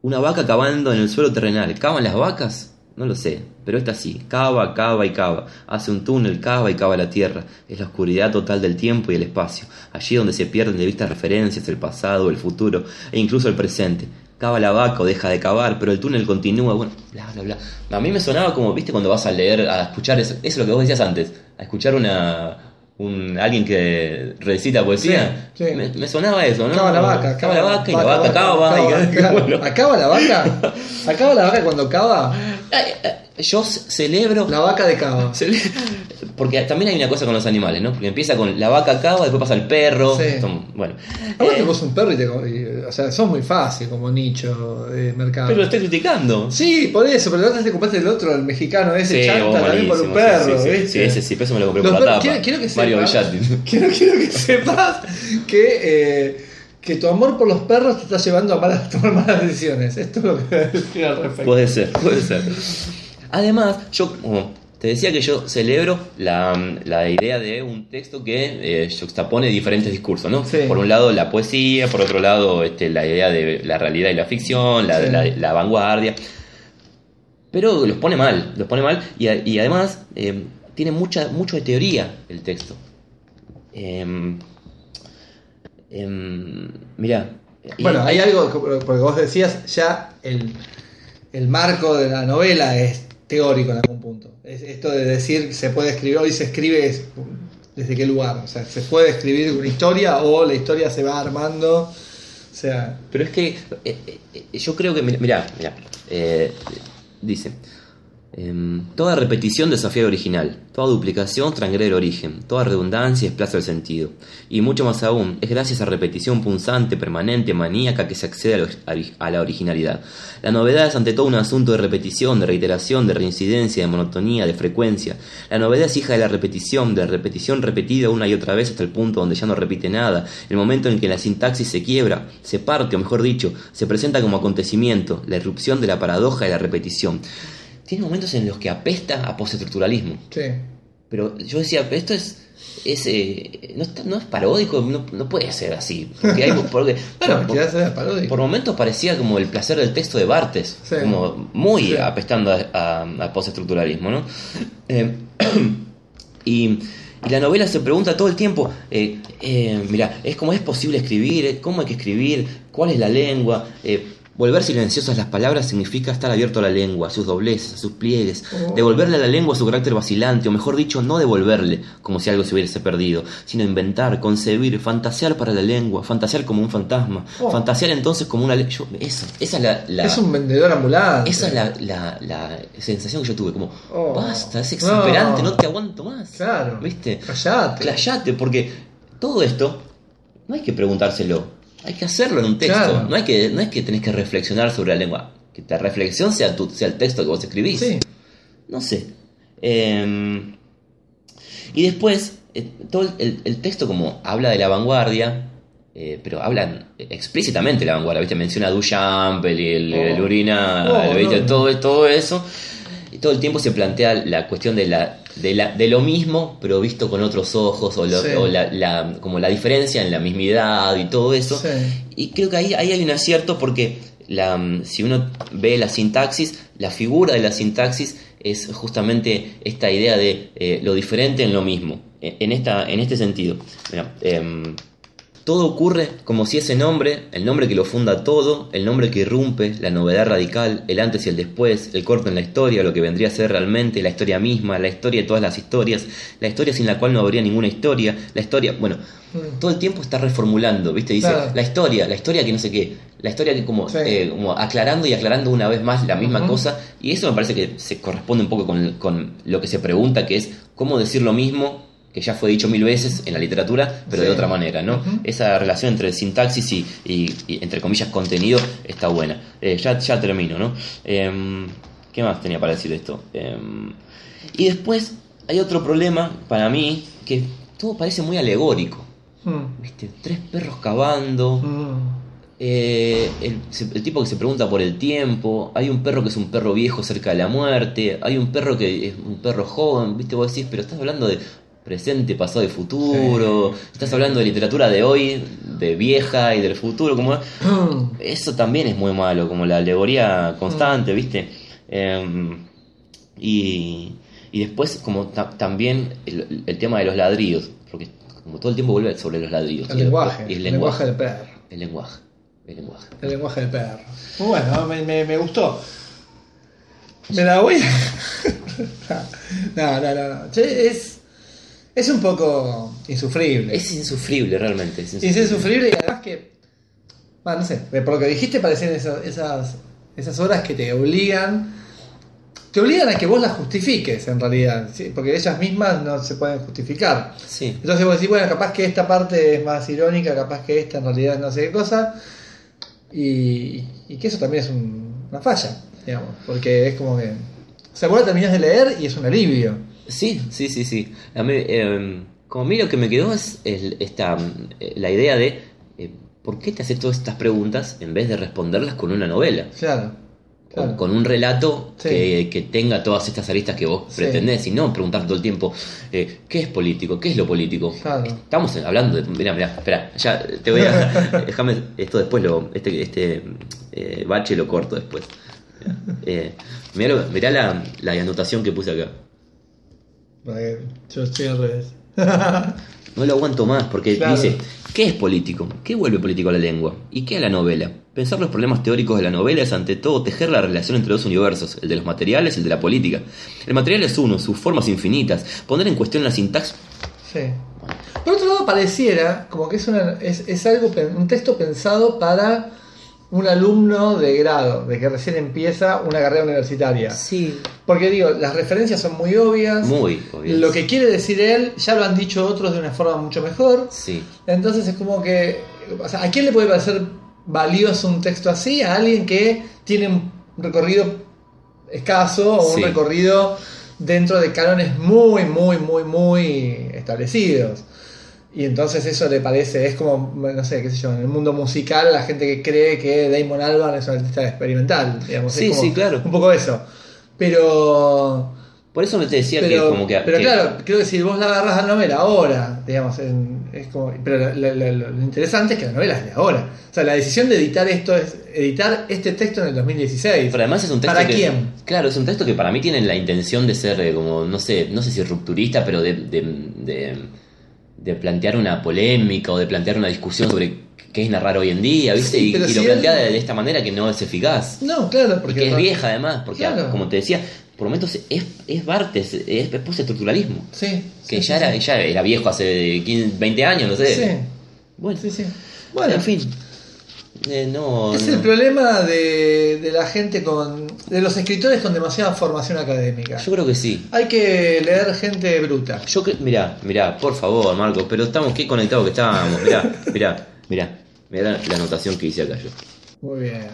Una vaca cavando en el suelo terrenal. ¿Cavan las vacas? No lo sé, pero esta sí, cava, cava y cava. Hace un túnel, cava y cava la tierra. Es la oscuridad total del tiempo y el espacio. Allí donde se pierden de vista referencias, el pasado, el futuro e incluso el presente. Cava la vaca o deja de cavar, pero el túnel continúa, bueno, bla, bla, bla. A mí me sonaba como, viste, cuando vas a leer, a escuchar, eso, eso es lo que vos decías antes, a escuchar una... Un, alguien que recita poesía, Sí, sí. Me, me sonaba eso, ¿no? Acaba la vaca. Cava la vaca y la vaca y- acaba, bueno. acaba la vaca. Acaba la vaca cuando cava. Yo ce- celebro. La vaca de cava. cele- Porque también hay una cosa con los animales, ¿no? Porque empieza con la vaca cava, después pasa el perro. Sí. son- bueno. Ahora Eh, te vos un perro y te. o sea, sos muy fácil como nicho de mercado. pero lo estoy criticando. Sí, por eso, pero la otra vez te compraste el otro, el mexicano ese Sí, chanta también por un perro, sí, sí, sí. ¿viste? Sí, ese sí, pero eso me lo compré Los por la tapa. quiero, quiero que Mario sepas, quiero, quiero que sepas que, eh, que tu amor por los perros te está llevando a, malas- a tomar malas decisiones. Esto es lo que voy a decir al respecto. Puede ser, puede ser. Además, yo como te decía que yo celebro la, la idea de un texto que eh, juxtapone diferentes discursos, ¿no? Sí. Por un lado la poesía, por otro lado este, la idea de la realidad y la ficción, la, Sí. la- la vanguardia. Pero los pone mal, los pone mal y, además eh, tiene mucha, mucho de teoría el texto. Em, mirá. y- Bueno, hay algo, que- porque vos decías ya el, el marco de la novela es teórico en algún punto. Es esto de decir se puede escribir, hoy se escribe es- desde qué lugar. O sea, se puede escribir una historia o la historia se va armando. O sea, Pero es que eh, eh, yo creo que, mirá, mirá, eh, dice, em, toda repetición desafía el original, toda duplicación transgrede el origen, toda redundancia desplaza el sentido. Y mucho más aún, es gracias a repetición punzante, permanente, maníaca que se accede a, la originalidad. La novedad es ante todo un asunto de repetición, de reiteración, de reincidencia, de monotonía, de frecuencia. La novedad es hija de la repetición, de la repetición repetida una y otra vez hasta el punto donde ya no repite nada. El momento en que la sintaxis se quiebra, se parte, o mejor dicho, se presenta como acontecimiento, la irrupción de la paradoja de la repetición. Tiene momentos en los que apesta a postestructuralismo. sí. Pero yo decía, esto es. es eh, no, está- no es paródico, no, no puede ser así. Porque hay, porque, Bueno, por, por momentos parecía como el placer del texto de Bartes, Sí. como muy Sí. apestando a, a, a postestructuralismo, ¿no? Eh, y, y la novela se pregunta todo el tiempo, eh, eh, mira, es como es posible escribir, cómo hay que escribir, cuál es la lengua. Eh, Volver silenciosas las palabras significa estar abierto a la lengua, a sus dobleces, a sus pliegues, Oh. devolverle a la lengua su carácter vacilante, o mejor dicho, no devolverle como si algo se hubiese perdido, sino inventar, concebir, fantasear para la lengua, fantasear como un fantasma, Oh. fantasear entonces como una le- yo- Eso, esa es la, la- Es un vendedor ambulante. esa es la, la- la sensación que yo tuve, como, Oh. basta, es exasperante, No. no. te aguanto más. Claro. ¿Viste? Callate. Callate, porque todo esto no hay que preguntárselo, hay que hacerlo en un texto. Claro. No, hay que, no es que tenés que reflexionar sobre la lengua, que la reflexión sea, tu, sea el texto que vos escribís. Sí. No sé. Eh, y después, eh, todo el, el texto como habla de la vanguardia, eh, pero hablan explícitamente de la vanguardia, ¿viste? Menciona a Duchamp, el, el, el Oh. Urina, Oh, ¿viste? no. Todo, todo eso. Y todo el tiempo se plantea la cuestión de, la, de, la, de lo mismo, pero visto con otros ojos, o, lo- Sí. o la, la- como la diferencia en la mismidad y todo eso. Sí. Y creo que ahí, ahí hay un acierto porque la, mm, si uno ve la sintaxis, la figura de la sintaxis es justamente esta idea de eh, lo diferente en lo mismo. E- En, esta, en este sentido. Mira, em, todo ocurre como si ese nombre, el nombre que lo funda todo, el nombre que irrumpe, la novedad radical, el antes y el después, el corte en la historia, lo que vendría a ser realmente la historia misma, la historia de todas las historias, la historia sin la cual no habría ninguna historia, la historia, bueno, todo el tiempo está reformulando, ¿viste? Dice, Claro. la historia, la historia que no sé qué, la historia que como, Sí. eh, como aclarando y aclarando una vez más la misma cosa, y eso me parece que se corresponde un poco con, con lo que se pregunta, que es cómo decir lo mismo que ya fue dicho mil veces en la literatura, pero de otra manera, ¿no? Esa relación entre sintaxis y, y- y, entre comillas, contenido está buena. Eh, ya, ya termino, ¿no? Em, ¿Qué más tenía para decir de esto? Em, y después hay otro problema para mí, que todo parece muy alegórico. Mm. ¿Viste? Tres perros cavando, Mm. eh, el, el tipo que se pregunta por el tiempo, hay un perro que es un perro viejo cerca de la muerte, hay un perro que es un perro joven, ¿viste? Vos decís, pero estás hablando de presente, pasado y futuro, estás hablando de literatura de hoy, de vieja y del futuro, como Mm. eso también es muy malo, como la alegoría constante, ¿viste? Em, y, y después, como ta- también el, el tema de los ladrillos, porque como todo el tiempo vuelve sobre los ladrillos. El Y lenguaje, y el lenguaje del perro. El lenguaje. El lenguaje. El lenguaje del perro. Muy bueno, me, me, me gustó. Me la voy no, no, no. no. Che, Es, es un poco insufrible. Es insufrible, realmente. Es Es insufrible. y además que... Bueno, no sé, por lo que dijiste parecían esas, esas, esas horas que te obligan... Te obligan a que vos las justifiques en realidad, ¿sí? porque ellas mismas no se pueden justificar. Sí. Entonces vos decís, bueno, capaz que esta parte es más irónica, capaz que esta en realidad no sé qué cosa. Y, y que eso también es un- una falla, digamos, porque es como que... O sea, vos la terminás de leer y es un alivio. Sí, sí, sí, sí. A mí, eh, como a mí lo que me quedó es el- esta, eh, la idea de eh, ¿por qué te haces todas estas preguntas en vez de responderlas con una novela? Claro. Con, un relato Sí. que, que tenga todas estas aristas que vos Sí. pretendés y no preguntar todo el tiempo eh, ¿qué es político? ¿Qué es lo político? Claro. Estamos hablando de... Mira, mira, espera, ya te voy a... déjame, esto después lo... Este, este bache lo corto después. Eh, mirá, lo- mirá la, la anotación que puse acá. Para que yo estoy al revés. No lo aguanto más porque Claro. dice, ¿qué es político? ¿Qué vuelve político a la lengua? ¿Y qué a la novela? Pensar los problemas teóricos de la novela es ante todo tejer la relación entre dos universos, el de los materiales y el de la política. El material es uno, sus formas infinitas. Poner en cuestión la sintaxis... Sí. Por otro lado, pareciera como que es, una, es, es algo, un texto pensado para un alumno de grado, de que recién empieza una carrera universitaria. Sí. Porque digo, las referencias son muy obvias. Muy obvio. Lo que quiere decir él ya lo han dicho otros de una forma mucho mejor. Sí. Entonces es como que, o sea, ¿a quién le puede parecer valioso un texto así? A alguien que tiene un recorrido escaso o un Sí. recorrido dentro de cánones muy, muy, muy, muy establecidos. Y entonces eso le parece, es como, no sé, qué sé yo, en el mundo musical la gente que cree que Damon Albarn es un artista experimental, digamos. es Sí, como sí, claro. Un poco eso. Pero... Por eso me te decía Pero, que como que... pero que- claro, creo que si vos la agarras a la novela ahora, digamos, en- es como, pero la- la- la- lo interesante es que la novela es de ahora. O sea, la decisión de editar esto es editar este texto en el 2016. Pero además es un texto ¿Para que- quién? Claro, es un texto que para mí tiene la intención de ser eh, como, no sé, no sé si rupturista, pero de, de, de- de plantear una polémica o de plantear una discusión sobre qué es narrar hoy en día, ¿viste? Sí, y pero y si lo plantea de, de esta manera que no es eficaz. No, claro, Porque porque es vieja además, porque Claro. como te decía, por momentos es, es Bartes, es, es postestructuralismo. Sí. Que sí, ya, sí, era, ya era viejo hace 15, 20 años, no sé. Sí. Bueno, Sí, sí. bueno, Bueno, en fin. Eh, no, Es no. el problema de, de la gente con. De los escritores con demasiada formación académica. Yo creo que sí. Hay que leer gente bruta. Yo cre- mirá, mirá, por favor, Marcos, pero estamos qué conectados que estábamos. Mirá, mirá, mirá, mirá la, la anotación que hice acá yo. Muy bien,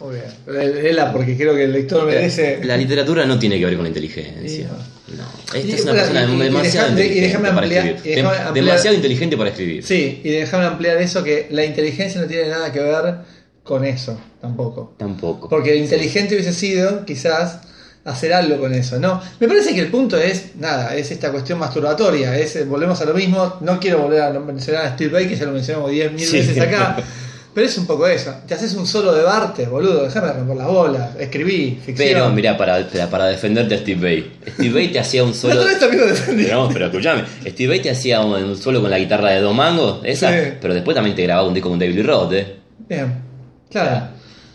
muy bien. Léela porque creo que el lector merece. La literatura no tiene que ver con la inteligencia. No. Esta Y- es una persona y- demasiado inteligente para escribir. ampliar- demasiado inteligente para escribir. Sí, y déjame ampliar eso que la inteligencia no tiene nada que ver con eso, tampoco. Tampoco. Porque inteligente hubiese sido, quizás, hacer algo con eso. No, me parece que el punto es, nada, es esta cuestión masturbatoria. Es, volvemos a lo mismo. No quiero volver a mencionar a Steve Bay, que ya lo mencionamos 10.000 Sí. veces acá. Pero es un poco eso. Te haces un solo de Bartes, boludo. Déjame romper las bolas. Escribí, ficción. Pero mira, para, para, defenderte a Steve Vai. Steve Vai te hacía un solo. no, pero escúchame, Steve Vai te hacía un, un solo con la guitarra de dos mangos, esa, Sí. pero después también te grababa un disco con David Lee Roth, ¿eh? Bien. Claro.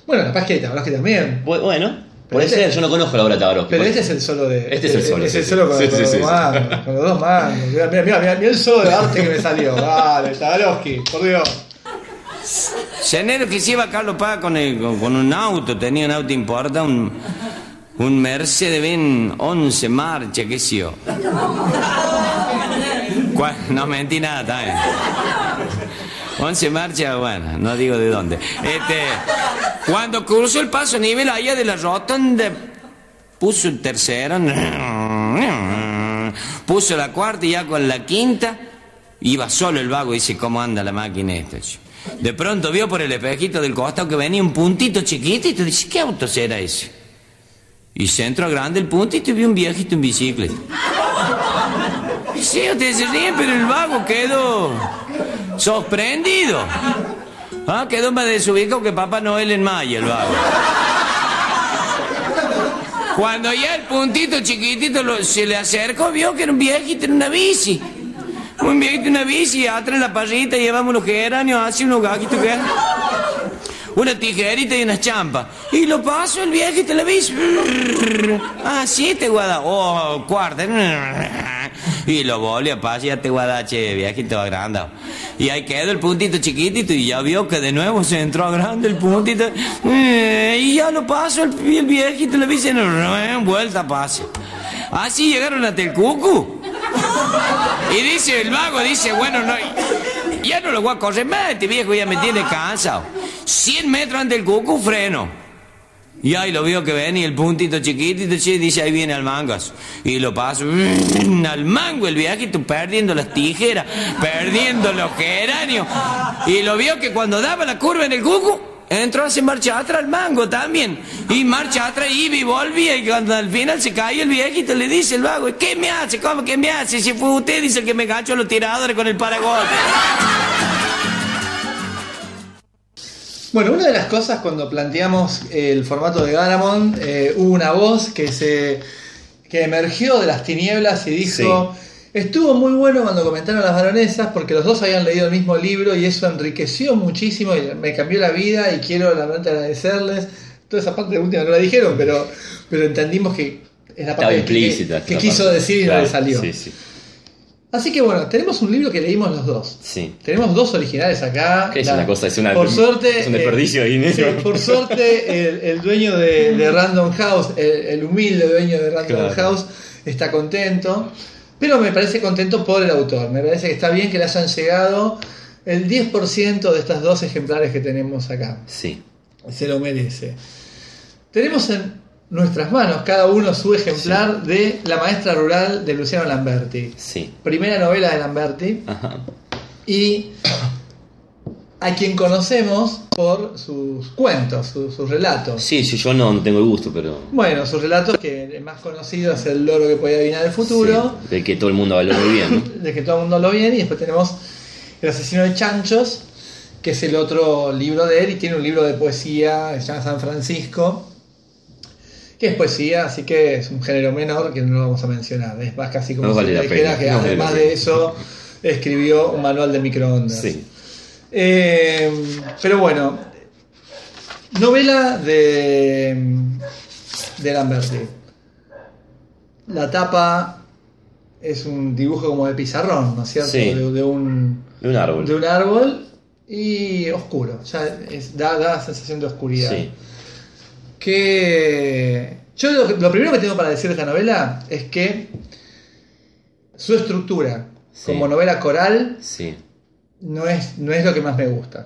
Bueno, capaz que Tabarowski también. Bu- Bueno, puede este- ser, yo no conozco la obra de Tabarowski. Pero este es el solo de. Este es el solo, Es el sí. solo con, Sí, con sí, los sí, dos sí. mangos. Con los dos mangos. Mira, mira, mira, mira, mira el solo de arte que me salió. Vale, Tabarowski, por Dios. Llanero que se iba a Carlos Paz con, el- con, con un auto, tenía un auto importa, un, un Mercedes-Benz 11 marcha, qué sé yo. Cua- No mentí nada también. 11 marcha, bueno, no digo de dónde. Este, cuando cruzó el paso nivel allá de la rotonda, puso el tercero, puso la cuarta y ya con la quinta iba solo el vago y dice, ¿cómo anda la máquina esta? che?". De pronto vio por el espejito del costado que venía un puntito chiquitito y dice, ¿qué auto será ese? Y se entró grande el puntito y vio un viejito en bicicleta. Sí, ustedes se ríen, pero el vago quedó sorprendido. Ah, quedó más desubicado que Papá Noel en Maya, el vago. Cuando ya el puntito chiquitito se le acercó, vio que era un viejito en una bici. Un viejito en una bici, atrás en la parrita llevamos unos geranios, así unos gajitos que una tijerita y unas champas. Y lo paso el viejito en la bici. Ah, sí, te guarda. Oh, cuarta. Y lo volví a pasar, ya te guarda, che, viejito agrandado. Y ahí quedó el puntito chiquitito y ya vio que de nuevo se entró grande el puntito. Eh, Y ya lo paso el, el viejito en la bici. En vuelta pase. Así llegaron hasta el cucu. Y dice el vago, dice, bueno, no, ya no lo voy a correr más, este viejo ya me tiene cansado. 100 metros antes del cucu, freno. Y ahí lo vio que venía el puntito chiquitito, che, dice, ahí viene al mangas. Y lo paso, mm, al mango el viejito, perdiendo las tijeras, perdiendo los geranios. Y lo vio que cuando daba la curva en el cucu, entró a hacer marcha atrás al mango también. Y marcha atrás, iba y volvía. Y cuando al final se caía el viejito, le dice el vago, ¿qué me hace? ¿Cómo que me hace? Si fue usted, dice el que me ganchó los tiradores con el paragolpe. Bueno, una de las cosas cuando planteamos el formato de Garamond, eh, hubo una voz que se que emergió de las tinieblas y dijo, estuvo muy bueno cuando comentaron las baronesas porque los dos habían leído el mismo libro y eso enriqueció muchísimo y me cambió la vida y quiero realmente agradecerles. Toda esa parte de última no la dijeron, pero, pero entendimos que es la Estaba parte que- que, quiso parte. decir y no le salió. Sí, sí. Así que bueno, tenemos un libro que leímos los dos. Sí. Tenemos dos originales acá. Es La- una cosa, es una- por suerte, es un desperdicio eh, ahí, ¿no? sí, por suerte, el, el dueño de, de Random House, el, el humilde dueño de Random Claro. House, está contento. Pero me parece contento por el autor. Me parece que está bien que le hayan llegado el 10% de estas dos ejemplares que tenemos acá. Sí. Se lo merece. Tenemos en nuestras manos cada uno su ejemplar de La maestra rural de Luciano Lamberti. Sí. Primera novela de Lamberti Ajá. y a quien conocemos por sus cuentos, su- sus relatos. Sí, sí, yo no, no tengo el gusto, pero. Bueno, sus relatos que el más conocido es El loro que podía adivinar el futuro, Sí, del que todo el mundo habló muy bien, ¿no? de que todo el mundo lo viene, y después tenemos El asesino de chanchos, que es el otro libro de él, y tiene un libro de poesía, que se llama San Francisco, que es poesía, así que es un género menor que no lo vamos a mencionar, es más casi como No vale dijera que no además de eso escribió un manual de microondas. Sí. Eh, pero bueno, novela de, de Lamberti. La tapa es un dibujo como de pizarrón, ¿no es cierto? Sí. De, de un, De un árbol. de un árbol y oscuro. Ya es- da, da sensación de oscuridad. Sí. Que yo lo, lo primero que tengo para decir de esta novela es que su estructura Sí. como novela coral Sí. no es, no es lo que más me gusta.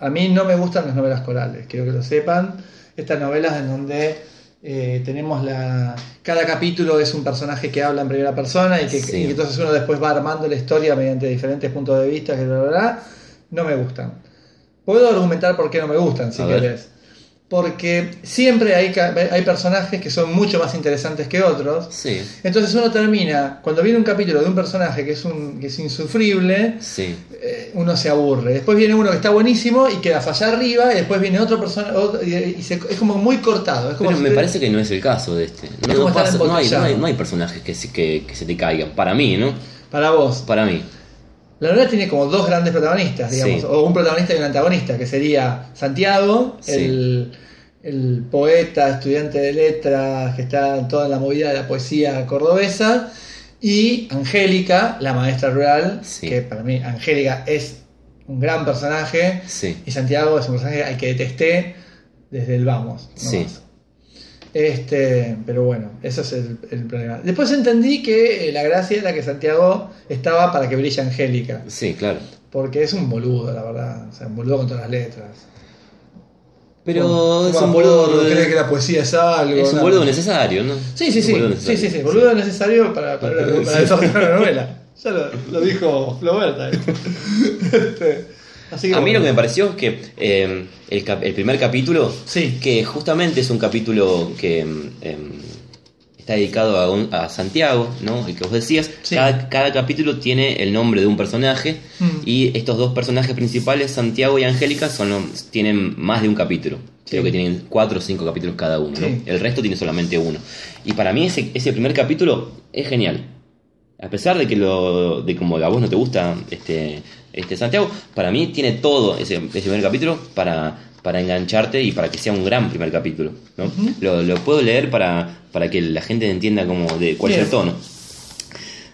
A mí no me gustan las novelas corales, quiero que lo sepan. Estas novelas en donde eh, tenemos la. Cada capítulo es un personaje que habla en primera persona y que, Sí. y que entonces uno después va armando la historia mediante diferentes puntos de vista, que bla, bla, bla. No me gustan. Puedo argumentar por qué no me gustan, si A ver. Porque siempre hay, hay personajes que son mucho más interesantes que otros. Sí. Entonces uno termina, cuando viene un capítulo de un personaje que es, un, que es insufrible, Sí. eh, uno se aburre. Después viene uno que está buenísimo y queda allá arriba, y después viene otro persona y, y se- es como muy cortado. Es como Pero si- me parece que no es el caso de este. No, como no estar pasa- no hay, no, hay, embotellado. no hay personajes que se, que, que se te caigan. Para mí, ¿no? Para vos. Para mí. La novela tiene como dos grandes protagonistas, digamos, Sí. o un protagonista y un antagonista, que sería Santiago, Sí. el, el poeta, estudiante de letras, que está en toda la movida de la poesía cordobesa, y Angélica, la maestra rural, Sí. que para mí Angélica es un gran personaje, Sí. y Santiago es un personaje al que detesté desde el vamos. Sí. Este, pero bueno, eso es el, el problema. Después entendí que eh, la gracia era que Santiago estaba para que brille Angélica. Sí, claro. Porque es un boludo, la verdad. O sea, un boludo con todas las letras. Pero es un boludo. boludo, cree que la poesía es algo. Es un boludo necesario, ¿no? Sí, sí, sí. boludo Sí, necesario. sí, sí. Boludo necesario para, para, para desarrollar la novela. Ya lo, lo dijo Floberta. Este, así que A mí bueno. lo que me pareció es que eh, el, cap- el primer capítulo, Sí. que justamente es un capítulo que em, está dedicado a, un- a Santiago, ¿no? El que vos decías, Sí. cada, cada capítulo tiene el nombre de un personaje Mm. y estos dos personajes principales, Santiago y Angélica, son los- tienen más de un capítulo. Creo que tienen cuatro o cinco capítulos cada uno, ¿no? El resto tiene solamente uno. Y para mí ese, ese primer capítulo es genial. A pesar de que lo de como a vos no te gusta este, este Santiago, para mí tiene todo ese, ese primer capítulo para, para engancharte y para que sea un gran primer capítulo. ¿no? lo, lo puedo leer para, para que la gente entienda como de cuál es el tono.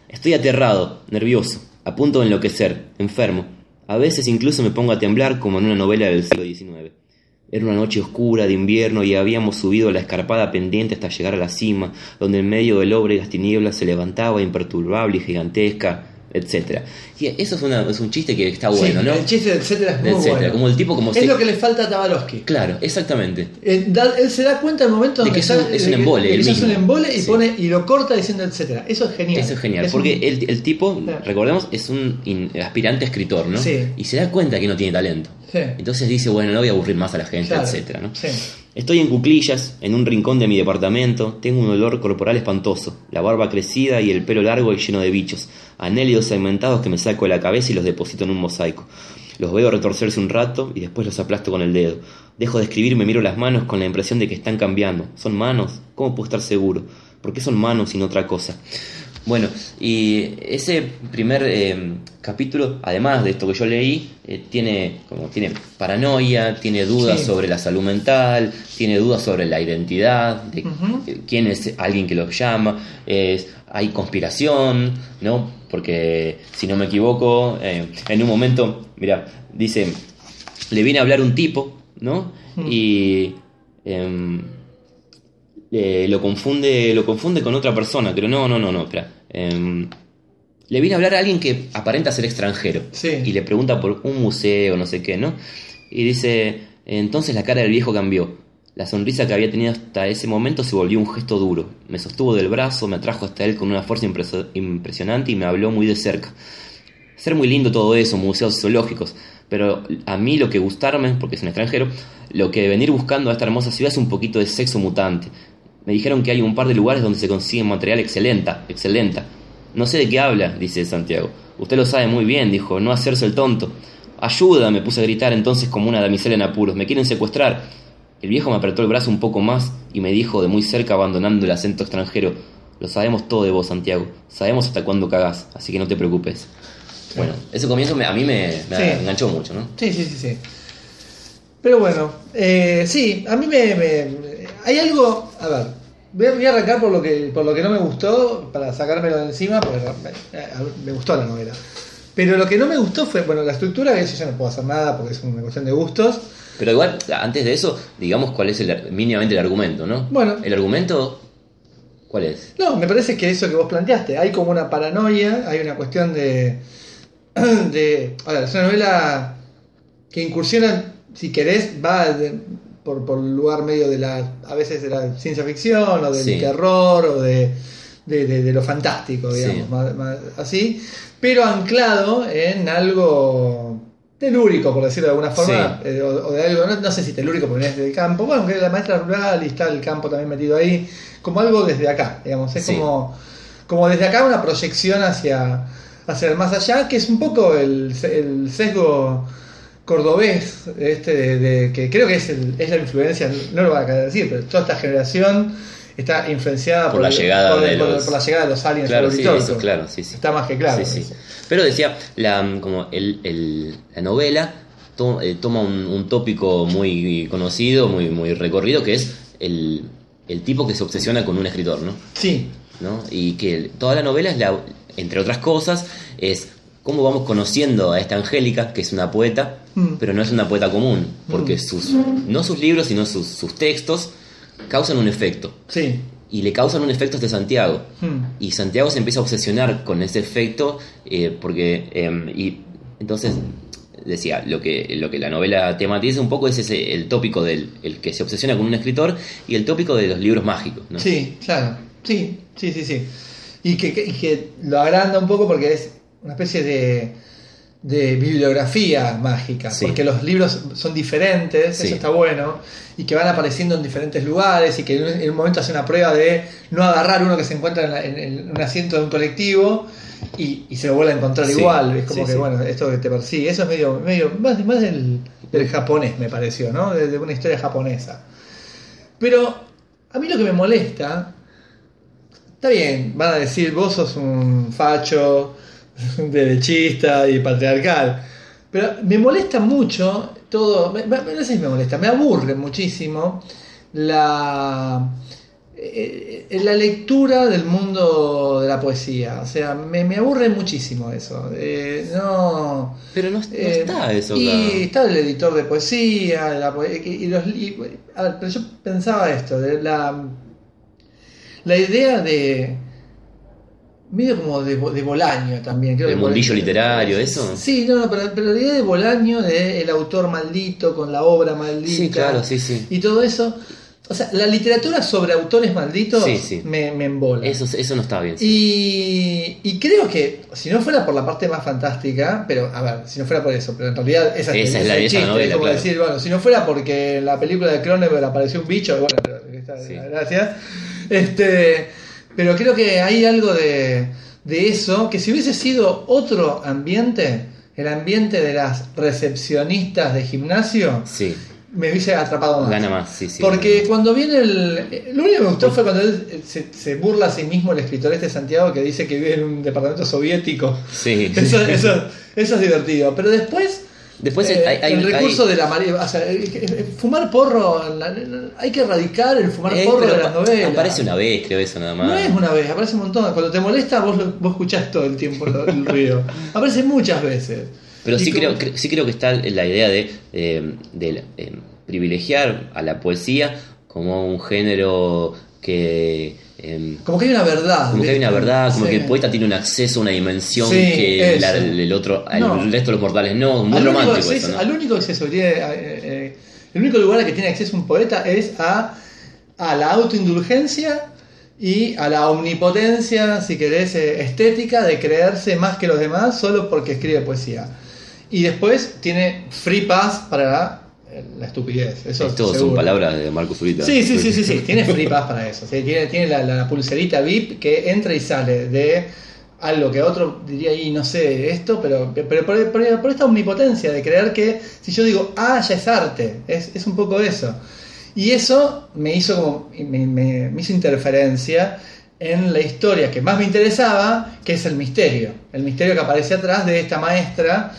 Estoy aterrado, nervioso, a punto de enloquecer, enfermo. A veces incluso me pongo a temblar como en una novela del siglo XIX. Era una noche oscura de invierno y habíamos subido la escarpada pendiente hasta llegar a la cima, donde en medio de lóbregas tinieblas se levantaba imperturbable y gigantesca, etcétera. Y eso es, una- es un chiste que está bueno, Sí, ¿no? El chiste, etcétera, es muy Etcétera, bueno. como el tipo como es se- lo que le falta a Tabarovsky. Claro, exactamente. Eh, da- él se da cuenta en el momento De donde que está- es un embole, es un y Sí. pone y lo corta diciendo etcétera. Eso es genial. Eso es genial, Es porque un- el, el tipo, Claro. recordemos, es un in- aspirante escritor, ¿no? Sí. Y se da cuenta que no tiene talento. Sí. Entonces dice, bueno, no voy a aburrir más a la gente, Claro, etcétera, ¿no? sí. Estoy en cuclillas, en un rincón de mi departamento, tengo un olor corporal espantoso, la barba crecida y el pelo largo y lleno de bichos, anélidos segmentados que me saco de la cabeza y los deposito en un mosaico. Los veo retorcerse un rato y después los aplasto con el dedo. Dejo de escribir, me miro las manos con la impresión de que están cambiando. ¿Son manos? ¿Cómo puedo estar seguro? ¿Por qué son manos y no otra cosa? Bueno, y ese primer eh, capítulo, además de esto que yo leí, eh, tiene como tiene paranoia, tiene dudas Sí. sobre la salud mental, tiene dudas sobre la identidad, de quién es alguien que los llama, hay conspiración, ¿no? Porque si no me equivoco, eh, en un momento, mira, dice, le viene a hablar un tipo, ¿no? Y em, eh, lo confunde lo confunde con otra persona, pero no, no, no, no, espera. Em, le viene a hablar a alguien que aparenta ser extranjero Sí. y le pregunta por un museo, no sé qué, ¿no? Y dice, entonces la cara del viejo cambió. La sonrisa que había tenido hasta ese momento se volvió un gesto duro. Me sostuvo del brazo, me atrajo hasta él con una fuerza impresionante y me habló muy de cerca. Ser muy lindo todo eso, museos zoológicos, pero a mí lo que gustarme, porque es un extranjero, lo que venir buscando a esta hermosa ciudad es un poquito de sexo mutante. Me dijeron que hay un par de lugares donde se consigue material excelente, excelente. No sé de qué habla, dice Santiago. Usted lo sabe muy bien, dijo, no hacerse el tonto. Ayuda, me puse a gritar entonces como una damisela en apuros. Me quieren secuestrar. El viejo me apretó el brazo un poco más y me dijo de muy cerca, abandonando el acento extranjero, lo sabemos todo de vos, Santiago. Sabemos hasta cuándo cagás, así que no te preocupes. Bueno, ese comienzo me- a mí me, me Sí. enganchó mucho, ¿no? Sí, sí, sí, sí. Pero bueno, eh, sí, a mí me, me- Hay algo... A ver, voy a, arrancar por lo, que, por lo que no me gustó, para sacármelo de encima, porque me, me gustó la novela. Pero lo que no me gustó fue, bueno, la estructura, que eso ya no puedo hacer nada porque es una cuestión de gustos. Pero igual, antes de eso, digamos cuál es el, mínimamente el argumento, ¿no? Bueno. El argumento, ¿cuál es? No, me parece que eso que vos planteaste, hay como una paranoia, hay una cuestión de... de a ver, es una novela que incursiona, si querés, va de- por, por el lugar medio de la, a veces de la ciencia ficción, o del Sí. terror, o de, de, de- de lo fantástico, Sí. digamos, más- más así, pero anclado en algo telúrico, por decirlo de alguna forma, Sí. eh, o, o de algo, no, no sé si telúrico porque es del campo, bueno, que es la maestra rural y está el campo también metido ahí, como algo desde acá, digamos, es como, como desde acá una proyección hacia, hacia el más allá, que es un poco el, el sesgo cordobés, este de, de- que creo que es, el- es la influencia, no lo voy a decir, pero toda esta generación está influenciada Por la el- llegada por, de por- los- la llegada de los aliens Claro, sí, eso, claro, sí, sí. Está más que claro. Sí, sí. eso. Pero decía, la, como el, el- la novela to- eh, toma un, un tópico muy conocido, muy, muy recorrido, que es el, el tipo que se obsesiona con un escritor, ¿no? Sí, ¿no? Y que toda la novela es, la, entre otras cosas, es cómo vamos conociendo a esta Angélica, que es una poeta, Mm. pero no es una poeta común, porque Mm. sus, no sus libros, sino sus, sus textos causan un efecto. sí. Y le causan un efecto a este Santiago. Hmm. Y Santiago se empieza a obsesionar con ese efecto, eh, porque. eh, y entonces, decía, lo que, lo que la novela tematiza un poco es ese, el tópico del el que se obsesiona con un escritor y el tópico de los libros mágicos. ¿no? Sí, claro. Sí, sí, sí, sí. Y que, que- y que lo agranda un poco porque es una especie de, de bibliografía mágica. Sí. Porque los libros son diferentes, Sí. eso está bueno. Y que van apareciendo en diferentes lugares y que en un, en un momento hace una prueba de no agarrar uno que se encuentra en, la- en- en un asiento de un colectivo y, y se lo vuelve a encontrar Sí, igual. Es como que, bueno, esto que te persigue. Eso es medio, medio más, más del, del japonés, me pareció, ¿no? De, de una historia japonesa. Pero a mí lo que me molesta, está bien, van a decir, vos sos un facho, derechista y patriarcal, pero me molesta mucho todo, me- me- no sé si me molesta, me aburre muchísimo la, eh, eh, la lectura del mundo de la poesía, o sea, me, me aburre muchísimo eso, eh, no... Pero no, no Eh, está eso Y acá. está el editor de poesía, la y los, y- a ver, pero yo pensaba esto, de la, la idea de medio como de, de Bolaño también. Creo ¿El que mundillo Bolaño- literario, eso? Sí, no, no, pero, pero la idea de Bolaño, de el autor maldito con la obra maldita. Sí, claro, sí, sí. Y todo eso. O sea, la literatura sobre autores malditos Sí, sí. Me, me embola. Eso, eso no está bien. sí. Y, y creo que, si no fuera por la parte más fantástica, pero a ver, si no fuera por eso, pero en realidad esa, Esa es la- chiste, novela, es como claro. decir, bueno, si no fuera porque en la película de Cronenberg apareció un bicho, bueno, pero, gracias. Este, pero creo que hay algo de, de eso, que si hubiese sido otro ambiente, el ambiente de las recepcionistas de gimnasio, Sí, me hubiese atrapado más. gana más, sí, sí. Porque cuando viene el. Lo único que me gustó fue cuando él eh, se, se burla a sí mismo, el escritor este Santiago, que dice que vive en un departamento soviético. Sí. Eso, eso, eso es divertido. Pero después. Después eh, hay- hay- el recurso hay- de la marea. O sea, fumar porro. hay que erradicar el fumar Eh, porro de las novelas. Aparece una vez, creo eso nada más. No es una vez, aparece un montón. Cuando te molesta, vos, vos escuchás todo el tiempo el ruido. Aparece muchas veces. Pero sí creo, cre- sí creo que está la idea de, eh, de, eh, privilegiar a la poesía como un género que... eh, Como que hay una verdad. como que hay una verdad, como Sí. que el poeta tiene un acceso a una dimensión Sí, que la- el otro, el resto de los mortales no, muy Al único romántico acceso- eso, ¿no? Al único acceso eh, eh, el único lugar al que tiene acceso un poeta es a, a la autoindulgencia y a la omnipotencia, si querés, eh, estética de creerse más que los demás solo porque escribe poesía. Y después tiene free pass para la, estupidez. Eso Esto son palabras de Marcos Zurita. Sí, sí, sí, sí, sí, tiene free pass para eso. Sí, tiene tiene la, la pulserita VIP que entra y sale de algo que otro diría, y no sé, esto, pero, pero por, por- por esta omnipotencia de creer que si yo digo, ah, ya es arte, es, es un poco eso. Y eso me hizo como, me, me- me hizo interferencia en la historia que más me interesaba, que es el misterio. El misterio que aparece atrás de esta maestra.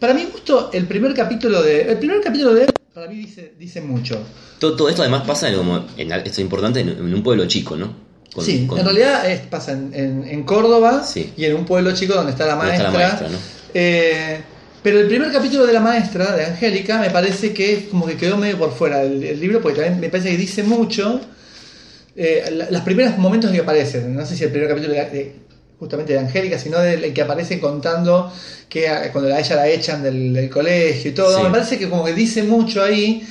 Para mi gusto, el primer capítulo de. El primer capítulo de para mí dice, dice mucho. Todo, todo esto además pasa en, como, en, esto es importante, en, en un pueblo chico, ¿no? Con- sí, con- en realidad es- pasa en, Córdoba Sí. y en un pueblo chico donde está la maestra. está la maestra, ¿no? Eh, pero el primer capítulo de la maestra, de Angélica, me parece que es como que quedó medio por fuera del, del libro, porque también me parece que dice mucho. Eh, la- los primeros momentos que aparecen, no sé si el primer capítulo de, de- justamente de Angélica, sino del que aparece contando que a- cuando a ella la echan del, del colegio y todo, Sí. me parece que como que dice mucho ahí.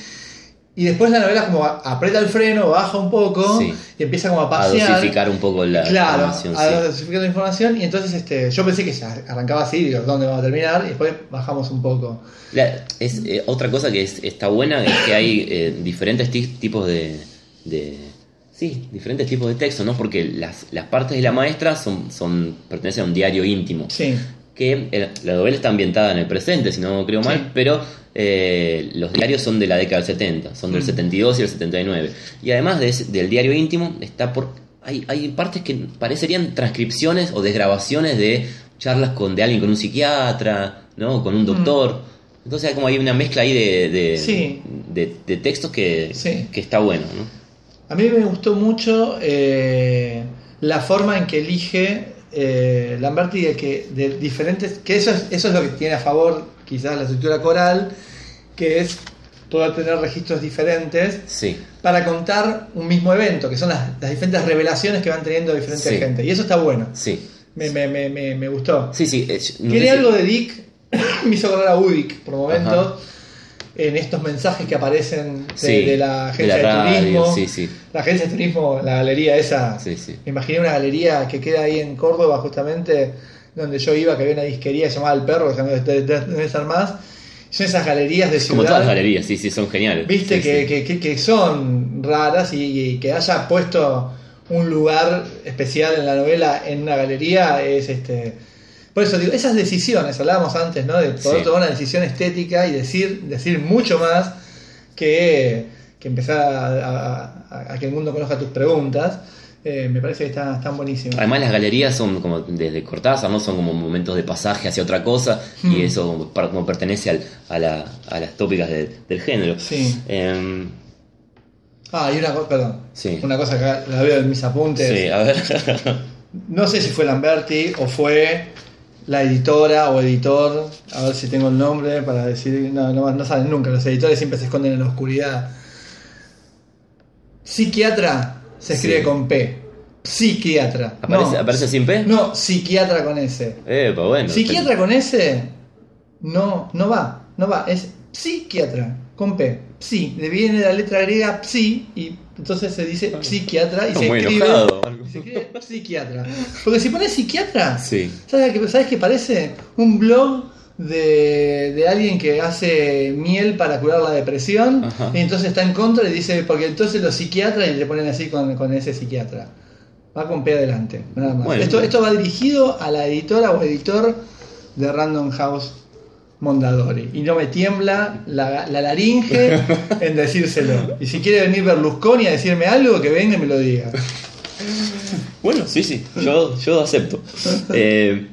Y después la novela como aprieta el freno, baja un poco Sí. y empieza como a a pasear. dosificar un poco la Claro, información. a sí. dosificar la información y entonces este, yo pensé que ya arrancaba así, digo, ¿dónde vamos a terminar? Y después bajamos un poco. La- es, eh, otra cosa que es- está buena es que hay eh, diferentes ti- tipos de, de Sí, diferentes tipos de textos, ¿no? Porque las, las partes de la maestra son, son pertenecen a un diario íntimo. Sí. Que eh, la novela está ambientada en el presente, si no creo mal, Sí. pero eh, los diarios son de la década del 70, son del Mm. 72 y el 79. Y además de ese- del diario íntimo, está por hay, hay partes que parecerían transcripciones o desgrabaciones de charlas con de alguien con un psiquiatra, ¿no? Con un doctor. Entonces hay como hay una mezcla ahí de, de, Mm. Sí. de- de textos que, Sí. que está bueno, ¿no? A mí me gustó mucho eh, la forma en que elige eh, Lamberti de que de diferentes. que eso es, eso es lo que tiene a favor quizás la estructura coral, que es poder tener registros diferentes Sí. para contar un mismo evento, que son las, las diferentes revelaciones que van teniendo diferentes Sí. gente. Y eso está bueno. Sí. Me, me, me, me, gustó. Sí, sí. eh, Tiene si- algo de Dick, me hizo acordar a Udic por momentos. En estos mensajes que aparecen de, Sí, de la agencia de, la radio, turismo. Sí, sí. La agencia de turismo, la galería esa. Sí, sí. Me imaginé una galería que queda ahí en Córdoba, justamente, donde yo iba, que había una disquería llamada El Perro, que de- de- de- debe estar más. Son esas galerías de Como ciudad. todas las galerías, sí, sí, son geniales. Viste que- que son raras y, y que haya puesto un lugar especial en la novela en una galería es este. Por eso digo, esas decisiones, hablábamos antes, ¿no? De poder Sí. tomar una decisión estética y decir, decir mucho más que, que empezar a, a- a- a que el mundo conozca tus preguntas. Eh, me parece que está- están buenísimas. Además las galerías son como desde Cortázar, ¿no? Son como momentos de pasaje hacia otra cosa y Hmm. eso como, pertenece al- a, la- a las tópicas de- del género. Sí. Em, Ah, y una cosa, perdón. Sí. Una cosa que la veo en mis apuntes. sí, a ver. No sé si fue Lamberti o fue la editora o editor, a ver si tengo el nombre para decir, no, no, no saben nunca, los editores siempre se esconden en la oscuridad. Psiquiatra se escribe Sí. con P. Psiquiatra. ¿Aparece, no, ¿Aparece sin P? no, psiquiatra con S. Epa, bueno. Psiquiatra con S no, no va, no va, es psiquiatra con P. Psi, le viene la letra griega psi y entonces se dice psiquiatra y se muy escribe, enojado. se escribe psiquiatra. Porque si pones psiquiatra, Sí. ¿sabes qué, ¿sabes qué parece? Un blog de, de alguien que hace miel para curar la depresión Ajá. y entonces está en contra y dice, porque entonces los psiquiatras y le ponen así con, con ese psiquiatra. Va con P adelante, nada más. Bueno. esto, esto va dirigido a la editora o editor de Random House Mondadori. Y no me tiembla la, la laringe en decírselo. Y si quiere venir Berlusconi a decirme algo, que venga y me lo diga. Bueno, sí, sí, yo, yo acepto. Eh,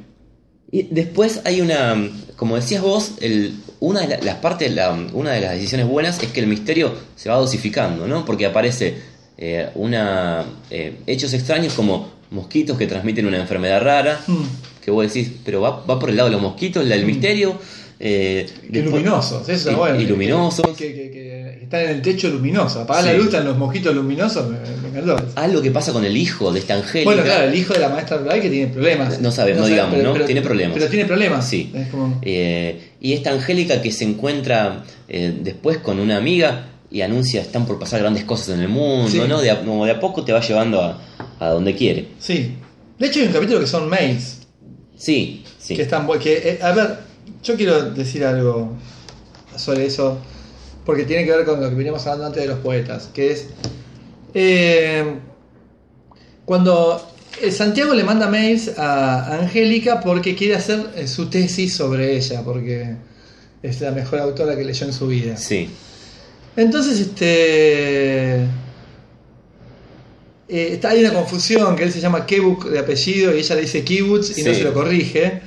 y después hay una, como decías vos, el, una de la- las partes, la- una de las decisiones buenas es que el misterio se va dosificando, ¿no? Porque aparece eh, una eh, hechos extraños como mosquitos que transmiten una enfermedad rara, Mm. que vos decís, pero va, va por el lado de los mosquitos, el misterio. Eh, después- luminosos, eso y- bueno. y luminosos. Que, que- que están en el techo luminoso. Apagar la luz, están los mosquitos luminosos, me, me encantó. Algo que pasa con el hijo de esta Angélica. Bueno, claro, el hijo de la maestra Rural que tiene problemas. No sabe, no digamos, ¿no? Tiene problemas. Pero tiene problemas. Sí. Es como- Eh, y esta Angélica que se encuentra eh, después con una amiga y anuncia están por pasar grandes cosas en el mundo, Sí. ¿no? De a, como de a poco te va llevando a, a donde quiere. Sí. De hecho, hay un capítulo que son mails. Sí, sí. Que están que eh, A ver, yo quiero decir algo sobre eso. Porque tiene que ver con lo que veníamos hablando antes de los poetas. Que es. eh, cuando Santiago le manda mails a Angélica porque quiere hacer eh, su tesis sobre ella. Porque es la mejor autora que leyó en su vida. Sí, Entonces, este. eh, está, hay una confusión, que él se llama Kebuk de apellido y ella le dice Kibbutz y no se lo corrige.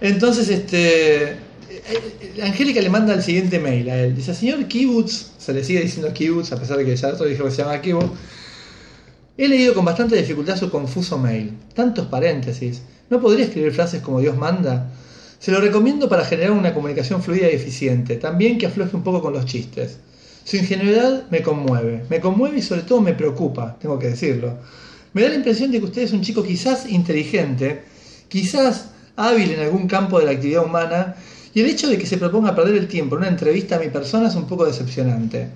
Entonces, este. eh, eh, Angélica le manda el siguiente mail a él. Dice, señor Kibbutz, se le sigue diciendo Kibbutz, a pesar de que ya otro dijo que se llama Kibbutz. He leído con bastante dificultad su confuso mail. Tantos paréntesis. ¿No podría escribir frases como Dios manda? Se lo recomiendo para generar una comunicación fluida y eficiente. También que afloje un poco con los chistes. Su ingenuidad me conmueve. Me conmueve y sobre todo me preocupa, tengo que decirlo. Me da la impresión de que usted es un chico quizás inteligente, quizás hábil en algún campo de la actividad humana, y el hecho de que se proponga perder el tiempo en una entrevista a mi persona es un poco decepcionante.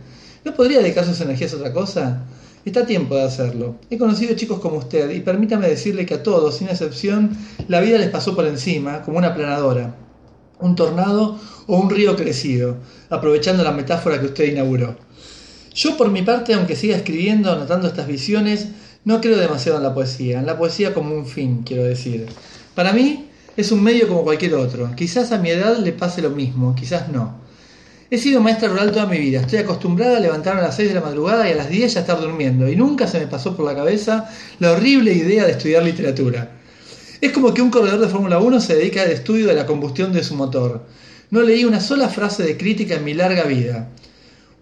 ¿No podría dedicar sus energías a otra cosa? Está tiempo de hacerlo. He conocido chicos como usted y permítame decirle que a todos, sin excepción, la vida les pasó por encima, como una planadora, un tornado o un río crecido, aprovechando la metáfora que usted inauguró. Yo por mi parte, aunque siga escribiendo, anotando estas visiones, no creo demasiado en la poesía, en la poesía como un fin, quiero decir. Para mí es un medio como cualquier otro. Quizás a mi edad le pase lo mismo, quizás no. He sido maestra rural toda mi vida. Estoy acostumbrada a levantarme a las 6 de la madrugada y a las 10 ya estar durmiendo. Y nunca se me pasó por la cabeza la horrible idea de estudiar literatura. Es como que un corredor de Fórmula 1 se dedica al estudio de la combustión de su motor. No leí una sola frase de crítica en mi larga vida.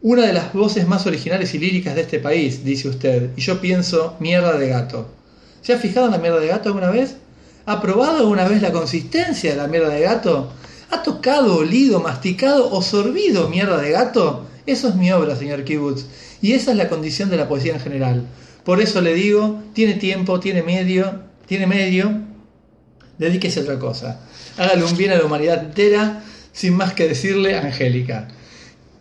Una de las voces más originales y líricas de este país, dice usted, y yo pienso, mierda de gato. ¿Se ha fijado en la mierda de gato alguna vez? ¿Ha probado alguna vez la consistencia de la mierda de gato? ¿Ha tocado, olido, masticado o sorbido mierda de gato? Eso es mi obra, señor Kibbutz, y esa es la condición de la poesía en general. Por eso le digo, tiene tiempo, tiene medio, tiene medio, dedíquese a otra cosa. Hágale un bien a la humanidad entera, sin más que decirle, Angélica.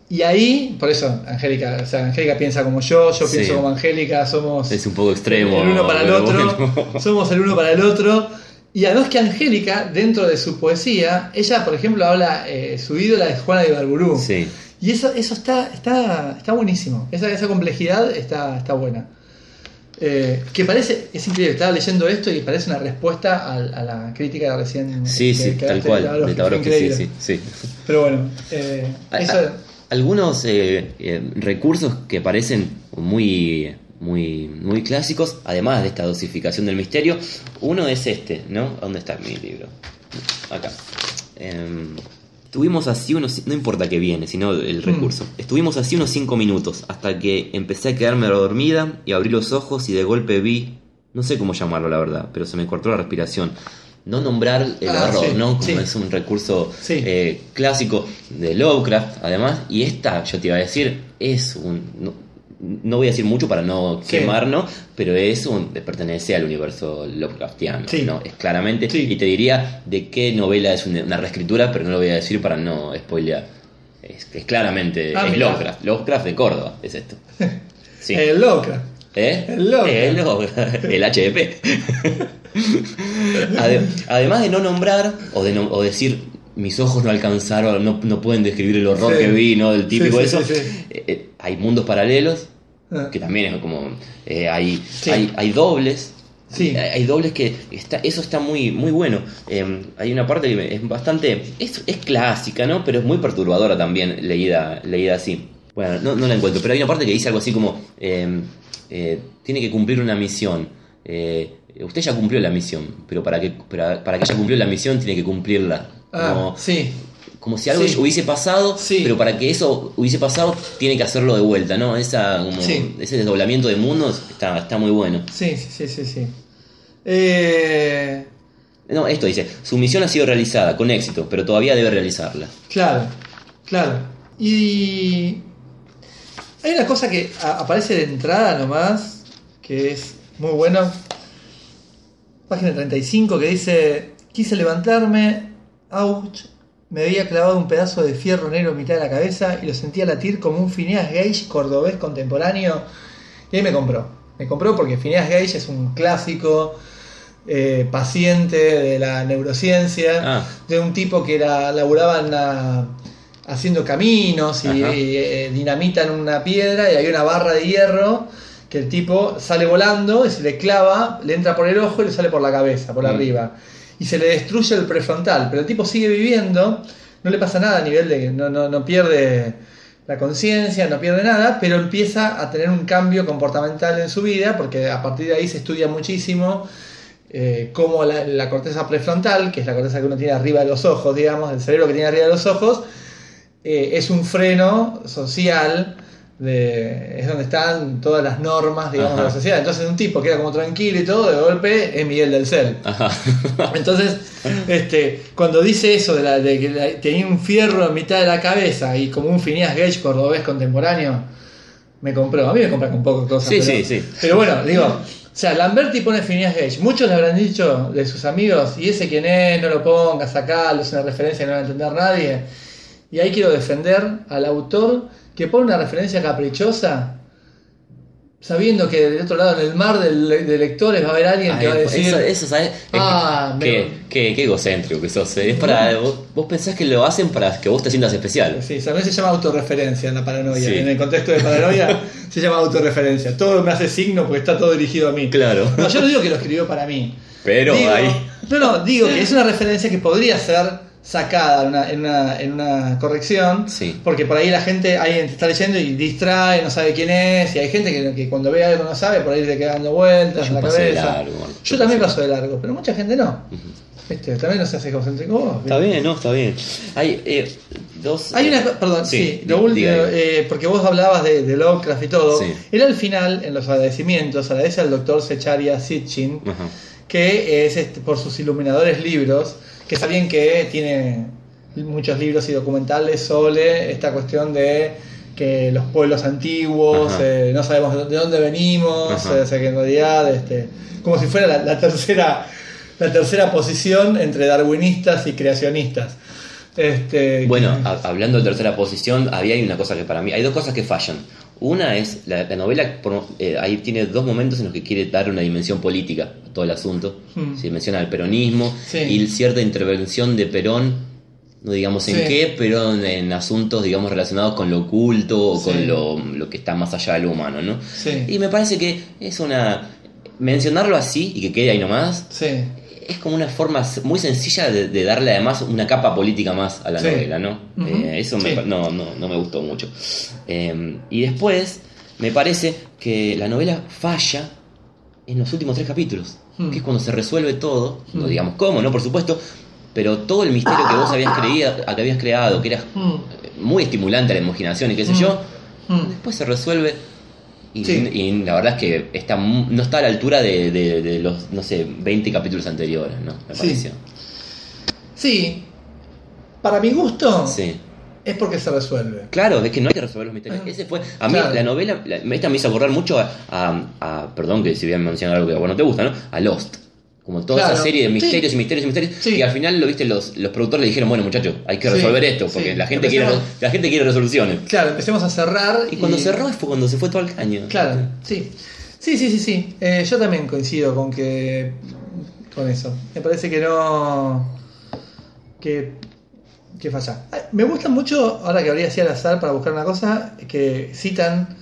Y ahí, por eso, Angélica, o sea, Angélica piensa como yo, yo Sí. pienso como Angélica, somos Es un poco extremo. el uno para el otro, bueno. somos el uno para el otro. Y además que Angélica, dentro de su poesía, ella, por ejemplo, habla, eh, su ídola es Juana de Ibarburú. Sí. Y eso, eso está, está, está buenísimo. Esa, esa complejidad está, está buena. Eh, que parece, es increíble, estaba leyendo esto y parece una respuesta a, a la crítica de recién. Sí, que- sí, que tal cual. De que sí, sí, sí. Pero bueno, eh, A- eso, a- algunos eh, recursos que parecen muy, muy, muy clásicos, además de esta dosificación del misterio, uno es este, ¿no? ¿Dónde está mi libro? Acá. Em, estuvimos así unos, no importa que viene, sino el recurso. Estuvimos así unos 5 minutos hasta que empecé a quedarme dormida y abrí los ojos y de golpe vi, no sé cómo llamarlo la verdad, pero se me cortó la respiración. No nombrar el Ah, error, sí, ¿no? Como sí. es un recurso Sí. eh, clásico de Lovecraft, además, y esta, yo te iba a decir, es un. No, voy a decir mucho para no Sí. quemar, ¿no? Pero es un. pertenece al universo Lovecraftiano, Sí. ¿no? Es claramente. Sí. Y te diría de qué novela es una, una reescritura, pero no lo voy a decir para no spoilear. Es, es claramente. Ah, es. Lovecraft. Lovecraft de Córdoba, es esto. Sí. el Lovecraft. ¿Eh? el Lovecraft. El Lovecraft, el. Ade- además de no nombrar o de no- o decir mis ojos no alcanzaron, no, no pueden describir el horror que vi, ¿no? Del típico eso. Eh, eh, hay mundos paralelos, Ah. que también es como. eh, hay, Sí. hay, hay dobles. Sí. Hay, hay dobles que está, eso está muy, muy bueno. Eh, hay una parte que es bastante. Es, es clásica, ¿no? Pero es muy perturbadora también, leída, leída así. Bueno, no, no la encuentro, pero hay una parte que dice algo así como. eh, eh, tiene que cumplir una misión. Eh, usted ya cumplió la misión, pero para que, para, para que haya cumplido la misión tiene que cumplirla. Ah, Como- sí. Como si algo Sí. hubiese pasado, Sí. pero para que eso hubiese pasado, tiene que hacerlo de vuelta, ¿no? Esa, como, Sí. Ese desdoblamiento de mundos está, está muy bueno. Sí, sí, sí, sí. Eh, No, esto dice, su misión ha sido realizada con éxito, pero todavía debe realizarla. claro, claro. Y hay una cosa que aparece de entrada nomás, que es muy bueno. Página 35 que dice, quise levantarme, ouch, me había clavado un pedazo de fierro negro en mitad de la cabeza y lo sentía latir como un Phineas Gage cordobés contemporáneo. Y ahí me compró. Me compró porque Phineas Gage es un clásico eh, paciente de la neurociencia, Ah. de un tipo que era, laburaba en la- haciendo caminos y, eh, dinamitan una piedra y hay una barra de hierro que el tipo sale volando y se le clava, le entra por el ojo y le sale por la cabeza, por Mm. arriba. Y se le destruye el prefrontal, pero el tipo sigue viviendo, no le pasa nada a nivel de que no, no, no pierde la conciencia, no pierde nada, pero empieza a tener un cambio comportamental en su vida, porque a partir de ahí se estudia muchísimo eh, cómo la, corteza prefrontal, que es la corteza que uno tiene arriba de los ojos, digamos, el cerebro que tiene arriba de los ojos, eh, es un freno social, de, es donde están todas las normas, digamos, de la sociedad. Entonces un tipo que era como tranquilo y todo, de golpe es Miguel del Cel. Ajá. Entonces, este, cuando dice eso de, la, de que la- tenía un fierro en mitad de la cabeza y como un Phineas Gage cordobés contemporáneo, me compró. A mí me compran con poco cosas. Sí, pero, sí, sí. Pero bueno, digo, o sea, Lamberti pone Phineas Gage. Muchos le habrán dicho de sus amigos, y ese quién es, no lo pongas, sacalo, es una referencia que no va a entender nadie. Y ahí quiero defender al autor que pone una referencia caprichosa sabiendo que del otro lado, en el mar de, de lectores, va a haber alguien que va a decir. eso, eso, ¿sabes? Ah, Es- me- qué, qué, qué egocéntrico que sos. eh. Es para, vos, vos pensás que lo hacen para que vos te sientas especial. Sí, también se llama autorreferencia en la paranoia. Sí. En el contexto de paranoia se llama autorreferencia. Todo me hace signo porque está todo dirigido a mí. Claro. No, yo no digo que lo escribió para mí. Pero Digo- ahí. No, no, digo que es una referencia que podría ser sacada en una, en una, en una corrección. Sí. Porque por ahí la gente, alguien te está leyendo y distrae, no sabe quién es. Y hay gente que, que cuando ve algo no sabe, por ahí le queda dando vueltas Yo en la paso de cabeza. largo. Yo también paso de largo, pero mucha gente no. ¿Viste? También no se hace egocéntrico vos. Está bien, no, está bien. Hay eh, dos. Hay una, eh, perdón, sí, lo último, eh, porque vos hablabas de, de Lovecraft y todo. Sí. Él al final, en los agradecimientos, agradece al doctor Secharia Sitchin, que es este, por sus iluminadores libros, que está bien que tiene muchos libros y documentales sobre esta cuestión de que los pueblos antiguos, eh, no sabemos de dónde venimos, eh, o sea que en realidad, este, como si fuera la, la tercera la tercera posición entre darwinistas y creacionistas. Este, Bueno, a- hablando de tercera posición, había una cosa que para mí. Hay dos cosas que fallan. Una es, la, la novela por- eh, ahí tiene dos momentos en los que quiere dar una dimensión política a todo el asunto. Hmm. Se menciona el peronismo Sí. y cierta intervención de Perón, no digamos en Sí. qué, pero en, en asuntos, digamos, relacionados con lo oculto o Sí. con lo, lo que está más allá de lo humano, ¿no? Sí. Y me parece que es una... Mencionarlo así y que quede ahí nomás, Sí, es como una forma muy sencilla de, de darle además una capa política más a la Sí. novela, ¿no? Eh, eso me Sí. no, no, no me gustó mucho. Eh, y después, me parece que la novela falla en los últimos tres capítulos, Hmm. que es cuando se resuelve todo, no Hmm. digamos cómo, ¿no? Por supuesto, pero todo el misterio que vos habías, creído, que habías creado, que era Mm. muy estimulante a la imaginación y qué sé yo, después se resuelve y, Sí. y la verdad es que está no está a la altura de, de- de los, no sé, 20 capítulos anteriores, ¿no? Me Sí. pareció. Sí, para mi gusto Sí. es porque se resuelve. Claro, es que no hay que resolver los misterios. Ah, Ese fue. A mí claro. la novela, la- esta me hizo acordar mucho a, a- a- Perdón que si voy a mencionar algo que a vos no te gusta, ¿no? A Lost. Como toda Claro. esa serie de misterios Sí. y misterios y misterios. Sí. Y al final lo viste, los, los productores le dijeron, bueno muchachos, hay que Sí, resolver esto, porque la gente quiere la gente quiere resoluciones. Claro, empecemos a cerrar. Y cuando cerró fue cuando se fue todo al caño. Claro, sí. Sí, sí, sí, sí. Eh, yo también coincido con que. con eso. Me parece que no. que. que falla. Me gusta mucho, ahora que habría así al azar para buscar una cosa, que citan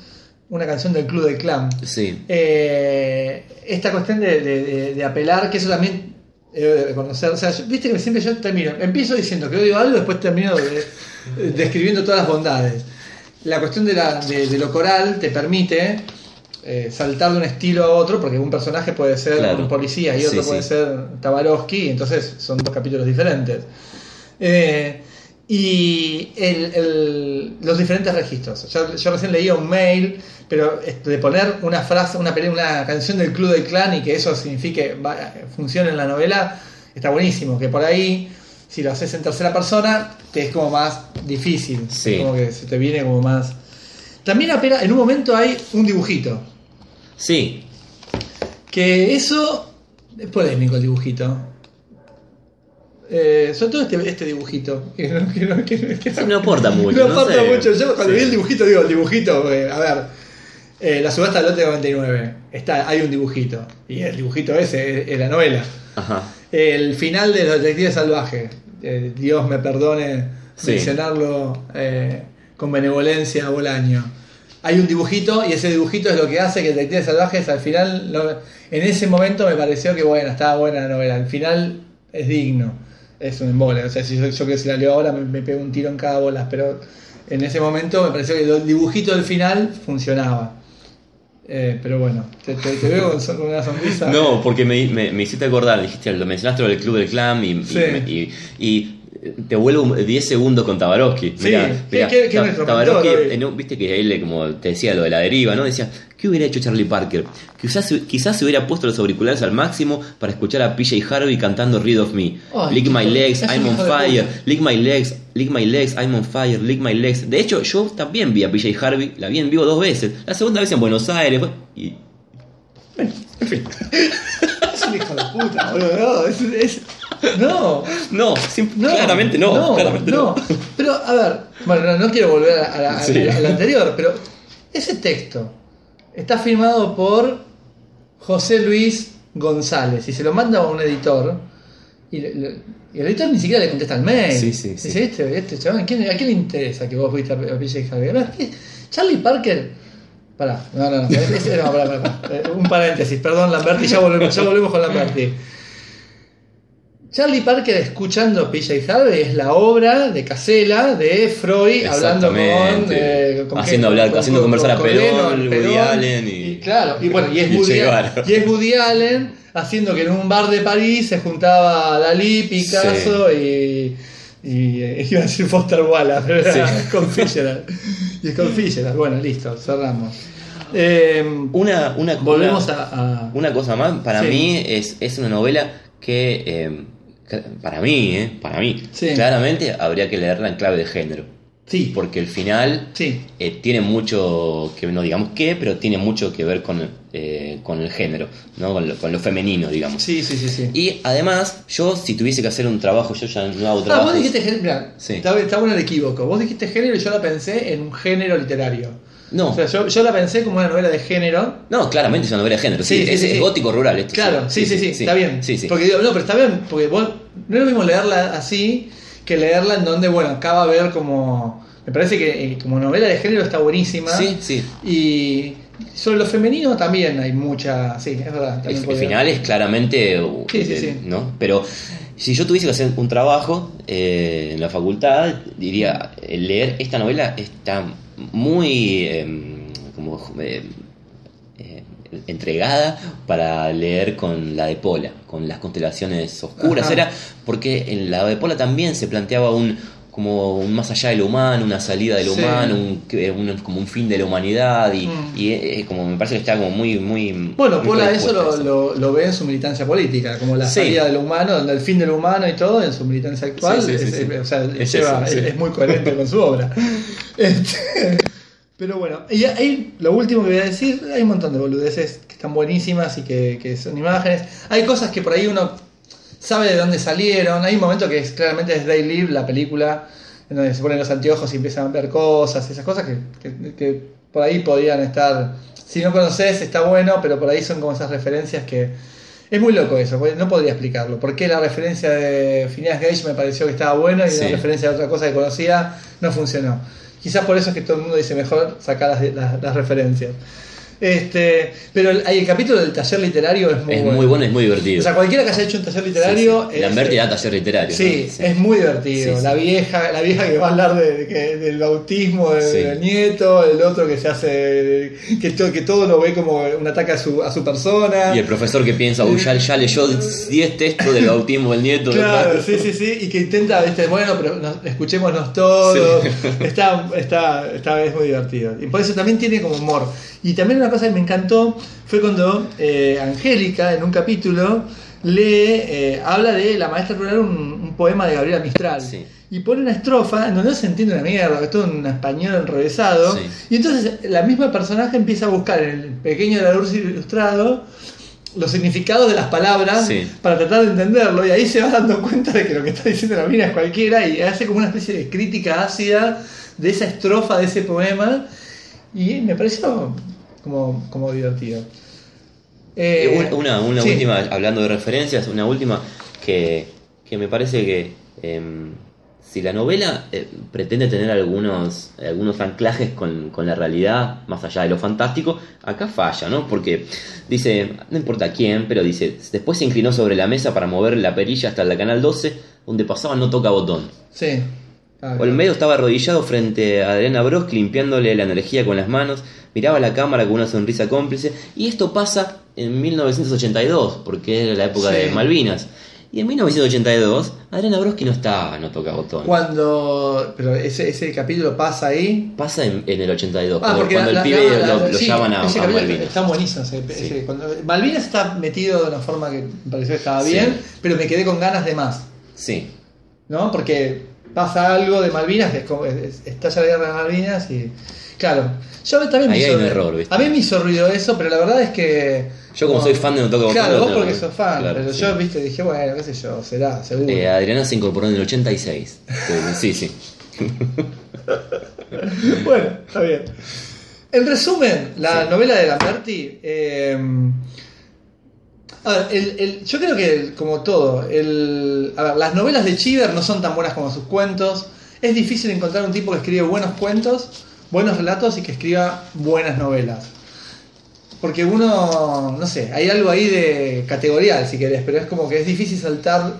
una canción del Club del Clan. Sí. Eh, esta cuestión de, de- apelar, que eso también eh, de conocer, o sea, yo- viste que siempre yo termino, empiezo diciendo que odio algo, después termino de- describiendo todas las bondades. La cuestión de, la- de- lo coral te permite eh, saltar de un estilo a otro, porque un personaje puede ser Claro. un policía y otro sí. puede ser Tabarovsky, entonces son dos capítulos diferentes. Eh, y el- el- los diferentes registros. Yo, yo recién leía un mail, pero este, de poner una frase, una, una canción del Club del Clan y que eso signifique, funcione en la novela, está buenísimo. Que por ahí, si lo haces en tercera persona, te es como más difícil. Sí. Como que se te viene como más. También apela, en un momento hay un dibujito. Sí. Que eso es polémico el dibujito. Eh, sobre todo este, este dibujito. Que no, que no- que no- que Sí, no aporta mucho, No no aporta sé. mucho. Yo cuando Sí. vi el dibujito digo, el dibujito, eh, a ver. eh, la subasta del lote 99. Está, hay un dibujito. Y el dibujito ese es, es la novela. Ajá. El final de los detectives salvajes. eh, Dios me perdone Sí. mencionarlo con benevolencia a Bolaño. Hay un dibujito y ese dibujito es lo que hace que Detectives Salvajes al final, lo- en ese momento me pareció que bueno, estaba buena la novela. Al final es digno. Es un embole. O sea, si yo, yo que si la leo ahora me, me pego un tiro en cada bola. Pero en ese momento me pareció que el dibujito del final funcionaba. Eh, pero bueno, te, te- te veo con, una sonrisa. No, porque me, me, me hiciste acordar, dijiste, lo mencionaste lo del Club del Clan y, y- Sí. y- y te vuelvo 10 segundos con Tabarovsky. Sí, Mirá, ¿qué- mirá, qué- qué Tabarovsky, en un- viste que él, como te decía lo de la deriva, ¿no? Decía, ¿qué hubiera hecho Charlie Parker? Quizás, se- quizás se hubiera puesto los auriculares al máximo para escuchar a PJ Harvey cantando Read of Me. Ay, lick qué my legs, I'm on fire. Lick my legs, lick my legs, I'm on fire. Lick my legs. De hecho, yo también vi a PJ Harvey, la vi en vivo dos veces. La segunda vez en Buenos Aires. y Es un hijo de puta, boludo. Es- no, no, no, claramente no. claramente no. Pero, a ver, bueno, no, no quiero volver a, la- a- Sí. a la anterior, pero ese texto está firmado por José Luis González y se lo manda a un editor y, le- le- y el editor ni siquiera le contesta el mail. Sí, sí, sí. Dice, este, este chabón, ¿a quién, a quién le interesa que vos fuiste a, a PJ Harvey? Charlie Parker. Pará, no, no, no, no, pará, pará, pará. Eh, un paréntesis, perdón Lamberti, ya volvemos, ya volvemos con Lamberti. Charlie Parker escuchando PJ Harvey es la obra de Casella de Freud hablando con, eh, con Haciendo qué? hablar- haciendo conversar a Perón, Woody Allen y- claro y bueno y es, y Woody, y es Allen haciendo que en un bar de París se juntaba Dalí, Picasso y y eh, iba a decir Foster Wallace pero era Sí. con Fitzgerald y es con Fitzgerald bueno listo cerramos Eh, Una, una, volvemos una- a, a- Una cosa más, para Sí. mí es, es una novela que, eh, que- para mí, eh, para mí, Sí. claramente habría que leerla en clave de género. sí Porque el final sí eh, tiene mucho, que no digamos qué, pero tiene mucho que ver con, eh, con el género, ¿no? con, lo, con lo femenino, digamos. sí sí sí sí Y además, yo si tuviese que hacer un trabajo, yo ya no hago Ah, trabajo. vos dijiste género, Sí. está, está bueno el equívoco. Vos dijiste género y yo la pensé en un género literario. No, O sea, yo, yo la pensé como una novela de género. no, claramente es una novela de género. Sí, es, sí, es sí. gótico rural. Esto, Claro, sí, sí, sí, está bien. Sí, sí. Porque digo, no, pero está bien, porque vos no es lo mismo leerla así que leerla en donde, bueno, acá va a ver como. Me parece que eh, como novela de género está buenísima. Sí, sí. Y sobre lo femenino también hay mucha. Sí, es verdad. El, el final es claramente. uh, Sí, sí, eh, sí. ¿no? Pero si yo tuviese que hacer un trabajo eh, en la facultad, diría: leer esta novela está muy. em, como. eh, eh, entregada para leer con la de Pola, con las constelaciones oscuras, Ajá. era porque en la de Pola también se planteaba un como un más allá de lo humano, una salida de lo Sí. humano, un, un- como un fin de la humanidad y, Mm. y, eh, como me parece que está como muy muy Bueno, muy Pola eso lo, lo, lo ve en su militancia política, como la Sí. salida de lo humano, donde el fin de lo humano y todo, en su militancia actual, Sí, es, o sea, Es lleva- eso, sí. es- es muy coherente con su obra. Este, pero bueno, y ahí lo último que voy a decir, hay un montón de boludeces que están buenísimas y que, que son imágenes. Hay cosas que por ahí uno sabe de dónde salieron. Hay un momento que es, claramente es Day Live, la película, en donde se ponen los anteojos y empiezan a ver cosas, esas cosas que, que- que por ahí podrían estar. Si no conoces, está bueno, pero por ahí son como esas referencias que. Es muy loco eso, no podría explicarlo. ¿Por qué la referencia de Phineas Gage me pareció que estaba buena y Sí. la referencia de otra cosa que conocía no funcionó? Quizás por eso es que todo el mundo dice mejor sacar las, las- las referencias. Este, pero el, el capítulo del taller literario es muy es bueno. muy bueno, es muy divertido. O sea, cualquiera que haya hecho un taller literario. Sí, sí. es- Lamberti da taller literario. Sí, ¿no? es muy divertido. La vieja, la vieja que va a hablar de, de que- del bautismo del nieto, el otro que se hace que, to- que todo lo ve como un ataque a su, a su persona. Y el profesor que piensa, uy, ya, ya leyó 10 textos del bautismo del nieto. Claro, sí, sí, sí, y que intenta, viste, bueno, pero nos- escuchémonos todos. Está, está, está, es muy divertido. Y por eso también tiene como humor. Y también una cosa que me encantó fue cuando eh, Angélica, en un capítulo, lee, eh, habla de la maestra rural, un, un poema de Gabriela Mistral. Sí. Y pone una estrofa en donde no se entiende una mierda, que es todo un español enrevesado. Sí. Y entonces la misma personaje empieza a buscar en el pequeño de la luz ilustrado los significados de las palabras Sí. para tratar de entenderlo y ahí se va dando cuenta de que lo que está diciendo la mina es cualquiera y hace como una especie de crítica ácida de esa estrofa de ese poema y me pareció como, como divertido. Eh, una una sí. última, hablando de referencias, una última que, que me parece que em, si la novela eh, pretende tener algunos, algunos anclajes con, con la realidad, más allá de lo fantástico, acá falla, ¿no? Porque dice, no importa quién, pero dice, después se inclinó sobre la mesa para mover la perilla hasta la canal 12, donde pasaba no toca botón. Sí. Ah, Olmedo estaba arrodillado frente a Adriana Brosk limpiándole la energía con las manos, miraba la cámara con una sonrisa cómplice, y esto pasa en 1982, porque era la época Sí. de Malvinas. Y en 1982, Adriana Broski no estaba, no toca botón. Cuando. Pero ese, ese capítulo pasa ahí. Pasa en, en el 82, Ah, cuando, porque cuando la- el la- pibe la- lo, la- lo sí, llaman a, ese a capítulo Malvinas. Está buenísimo. ese- Sí. ese- cuando- Malvinas está metido de una forma que me pareció que estaba bien, pero me quedé con ganas de más. Sí, ¿No? Porque pasa algo de Malvinas, es como, es- estalla la guerra de Malvinas y. Claro. Yo también me Ahí hizo, hay un error, ¿viste? A mí me hizo ruido eso, pero la verdad es que. Yo como soy fan de No Botón, Claro, vos porque sos fan, claro, pero sí. yo, viste, dije, bueno, qué sé yo, será, seguro. Eh, Adriana se incorporó en el 86. Eh, sí, sí. bueno, está bien. En resumen, la novela de Lamberti. eh, a ver, el- el- yo creo que, el- como todo, el, a ver, las novelas de Chiver no son tan buenas como sus cuentos. Es difícil encontrar un tipo que escribe buenos cuentos, buenos relatos y que escriba buenas novelas. Porque uno, no sé, hay algo ahí de categorial, si querés, pero es como que es difícil saltar,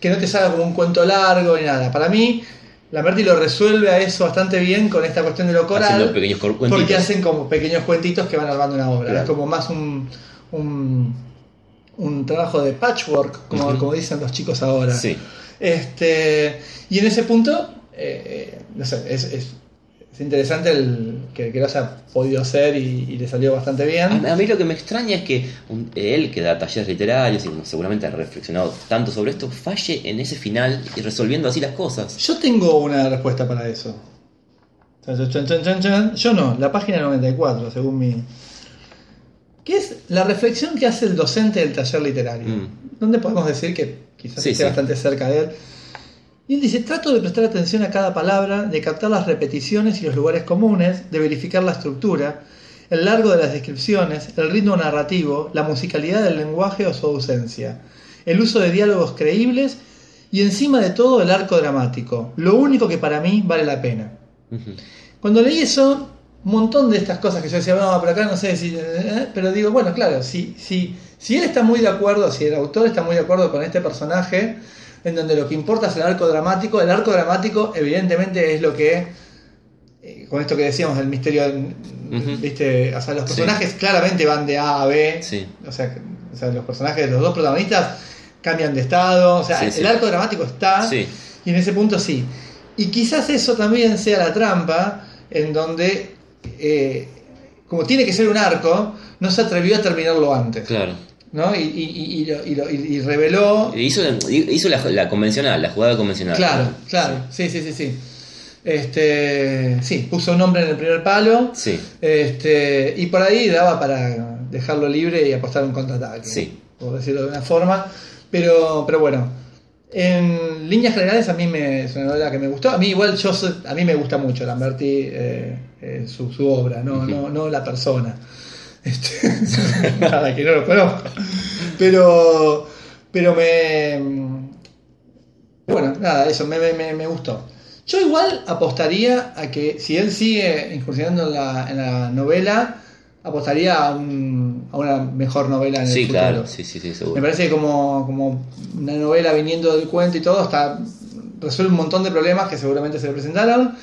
que no te salga como un cuento largo ni nada. Para mí, Lamberti lo resuelve a eso bastante bien con esta cuestión de lo coral. Pequeños. Porque hacen como pequeños cuentitos que van armando una obra. Claro. Es como más un, un, un trabajo de patchwork, como, dicen los chicos ahora. Sí. Este, y en ese punto, eh, eh, no sé, es, es- es interesante el, que, que lo haya podido hacer y, y le salió bastante bien. A, a mí lo que me extraña es que un- él, que da talleres literarios y seguramente ha reflexionado tanto sobre esto, falle en ese final y resolviendo así las cosas. Yo tengo una respuesta para eso. Yo no, la página 94, según mi. Que es la reflexión que hace el docente del taller literario. Mm. Donde podemos decir que quizás Sí, esté sí. bastante cerca de él. Y él dice: Trato de prestar atención a cada palabra, de captar las repeticiones y los lugares comunes, de verificar la estructura, el largo de las descripciones, el ritmo narrativo, la musicalidad del lenguaje o su ausencia, el uso de diálogos creíbles y encima de todo el arco dramático, lo único que para mí vale la pena. Cuando leí eso, un montón de estas cosas que yo decía, no, pero acá no sé si... eh", pero digo, bueno, claro, si, si, si él está muy de acuerdo, si el autor está muy de acuerdo con este personaje, en donde lo que importa es el arco dramático, el arco dramático evidentemente es lo que, eh, con esto que decíamos, el misterio, viste, o sea, los Sí. personajes claramente van de A a B, Sí. o sea, o sea, los personajes de los dos protagonistas cambian de estado, o sea, Sí, el sí. arco dramático está, Sí. y en ese punto sí. Y quizás eso también sea la trampa en donde, eh, como tiene que ser un arco, no se atrevió a terminarlo antes. Claro. ¿no? Y, y, y, lo- y lo- y- y reveló. Hizo, hizo la, la convencional, la jugada convencional. Claro, claro, sí, sí, sí, sí. Este, sí, puso un nombre en el primer palo. Sí. Este, y por ahí daba para dejarlo libre y apostar un contraataque. Sí. Por decirlo de una forma. Pero, pero bueno. En líneas generales a mí me, es una novela que me gustó. A mí igual yo a mí me gusta mucho Lamberti, eh, eh, su, su obra, no, no, no la persona. Este, nada, que no lo conozco. Pero, pero me, bueno, nada, eso me, me, me- me gustó. Yo igual apostaría a que si él sigue incursionando en la, en la novela, apostaría a, un- a una mejor novela en el Sí, futuro. claro, sí, sí, sí, Me seguro. parece que como, como una novela viniendo del cuento y todo, está, resuelve un montón de problemas que seguramente se le presentaron.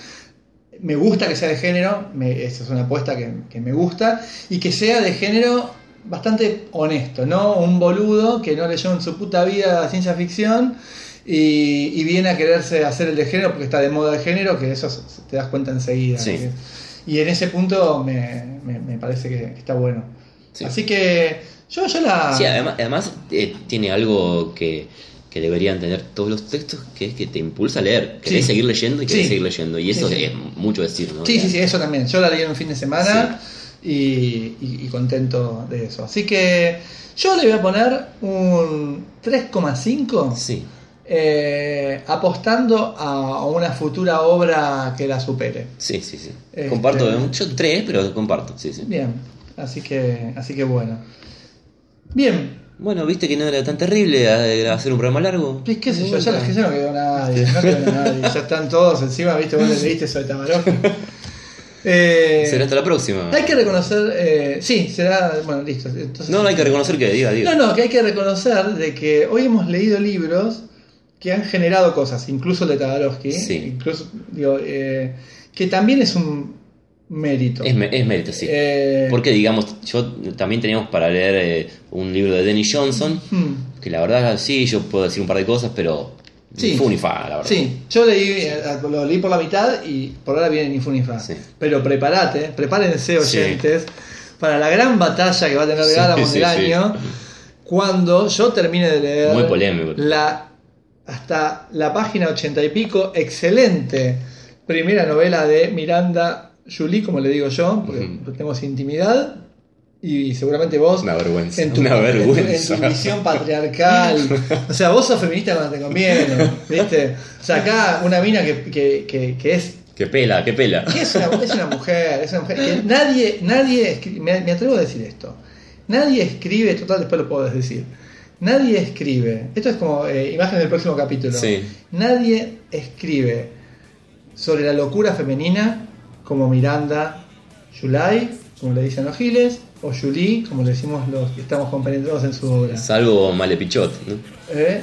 Me gusta que sea de género, me- esa es una apuesta que, que me gusta, y que sea de género bastante honesto, no un boludo que no leyó en su puta vida ciencia ficción y, y viene a quererse hacer el de género porque está de moda de género, que eso te das cuenta enseguida. Sí. Que- y en ese punto me, me- me parece que está bueno. Sí. Así que yo, yo la... Sí, además, además eh, tiene algo que, que deberían tener todos los textos, que es que te impulsa a leer. Querés Sí. seguir leyendo y querés Sí. seguir leyendo. Y eso es mucho decir, ¿no? Sí, sí, sí, eso también. Yo la leí en un fin de semana y, y- y contento de eso. Así que yo le voy a poner un 3,5 Sí. Eh, apostando a una futura obra que la supere. Sí, sí, sí. Este- Comparto, eh, yo tres, pero comparto, sí, sí. Bien, así que, así que bueno. Bien, Bueno, viste que no era tan terrible eh, hacer un programa largo. pues qué sé yo, ya, ya no quedó nadie, no quedó nadie, ya están todos encima, viste, vos le leíste eso de Tamarov. Eh, Será hasta la próxima. Hay que reconocer, eh, sí, será, bueno, listo. Entonces, No, no hay que reconocer que diga, diga. No, no, que hay que reconocer de que hoy hemos leído libros que han generado cosas, incluso el de Tabarovsky, Sí. incluso, digo, eh, que también es un mérito. Es, mérito, sí. Eh, Porque, digamos, yo también teníamos para leer eh, un libro de Dennis Johnson, hmm, que la verdad, sí, yo puedo decir un par de cosas, pero Sí. ni fu ni fa, la verdad. Sí, yo leí, eh, lo leí por la mitad y por ahora viene ni fu ni fa. Sí. Pero prepárate, prepárense oyentes para la gran batalla que va a tener sí, del año cuando yo termine de leer Muy polémico. la hasta la página ochenta y pico excelente primera novela de Miranda Julie, como le digo yo, porque tenemos intimidad y seguramente vos Una vergüenza, en tu, una en tu- vergüenza. en tu visión patriarcal. O sea, vos sos feminista cuando te conviene, ¿viste? O sea, acá una mina que, que, que, que es Que pela, que pela. es una, es una mujer, es una mujer. que nadie, nadie, me, me atrevo a decir esto. Nadie escribe, total, después lo puedo decir. Nadie escribe, esto es como eh, imagen del próximo capítulo. Sí. Nadie escribe sobre la locura femenina como Miranda Yulai, como le dicen los giles, o Julie, como le decimos los que estamos compenetrados en su obra. Salvo Malepichot, ¿no? ¿Eh?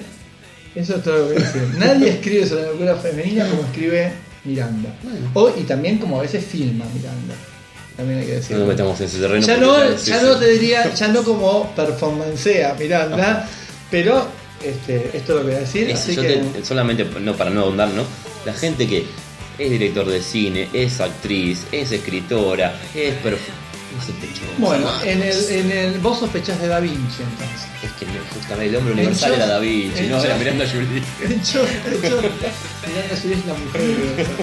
Eso es todo lo que decir. Nadie escribe sobre la locura femenina como escribe Miranda. O, y también como a veces filma Miranda. También hay que No decirlo. nos metamos en ese terreno. ya no, sí, ya sí. no te diría, ya no como performancea Miranda, pero este, esto es lo que voy a decir. Es- así yo que, te- solamente no para no ahondar, ¿no? La gente que es director de cine, es actriz, es escritora, es perf- bueno, en el, vos sospechás de Da Vinci entonces. Es que justamente el hombre universal el era Da Vinci, no era Miranda Julie. Miranda Julie es la mujer universal.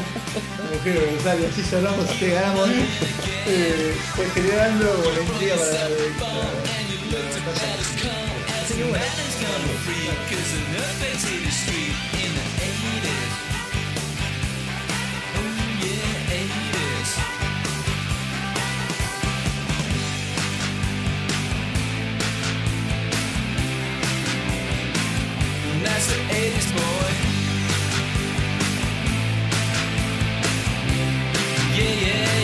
La mujer universal, y así sonamos y te ganamos. ¿eh? Eh, pues generando la intriga para la, yeah, yeah.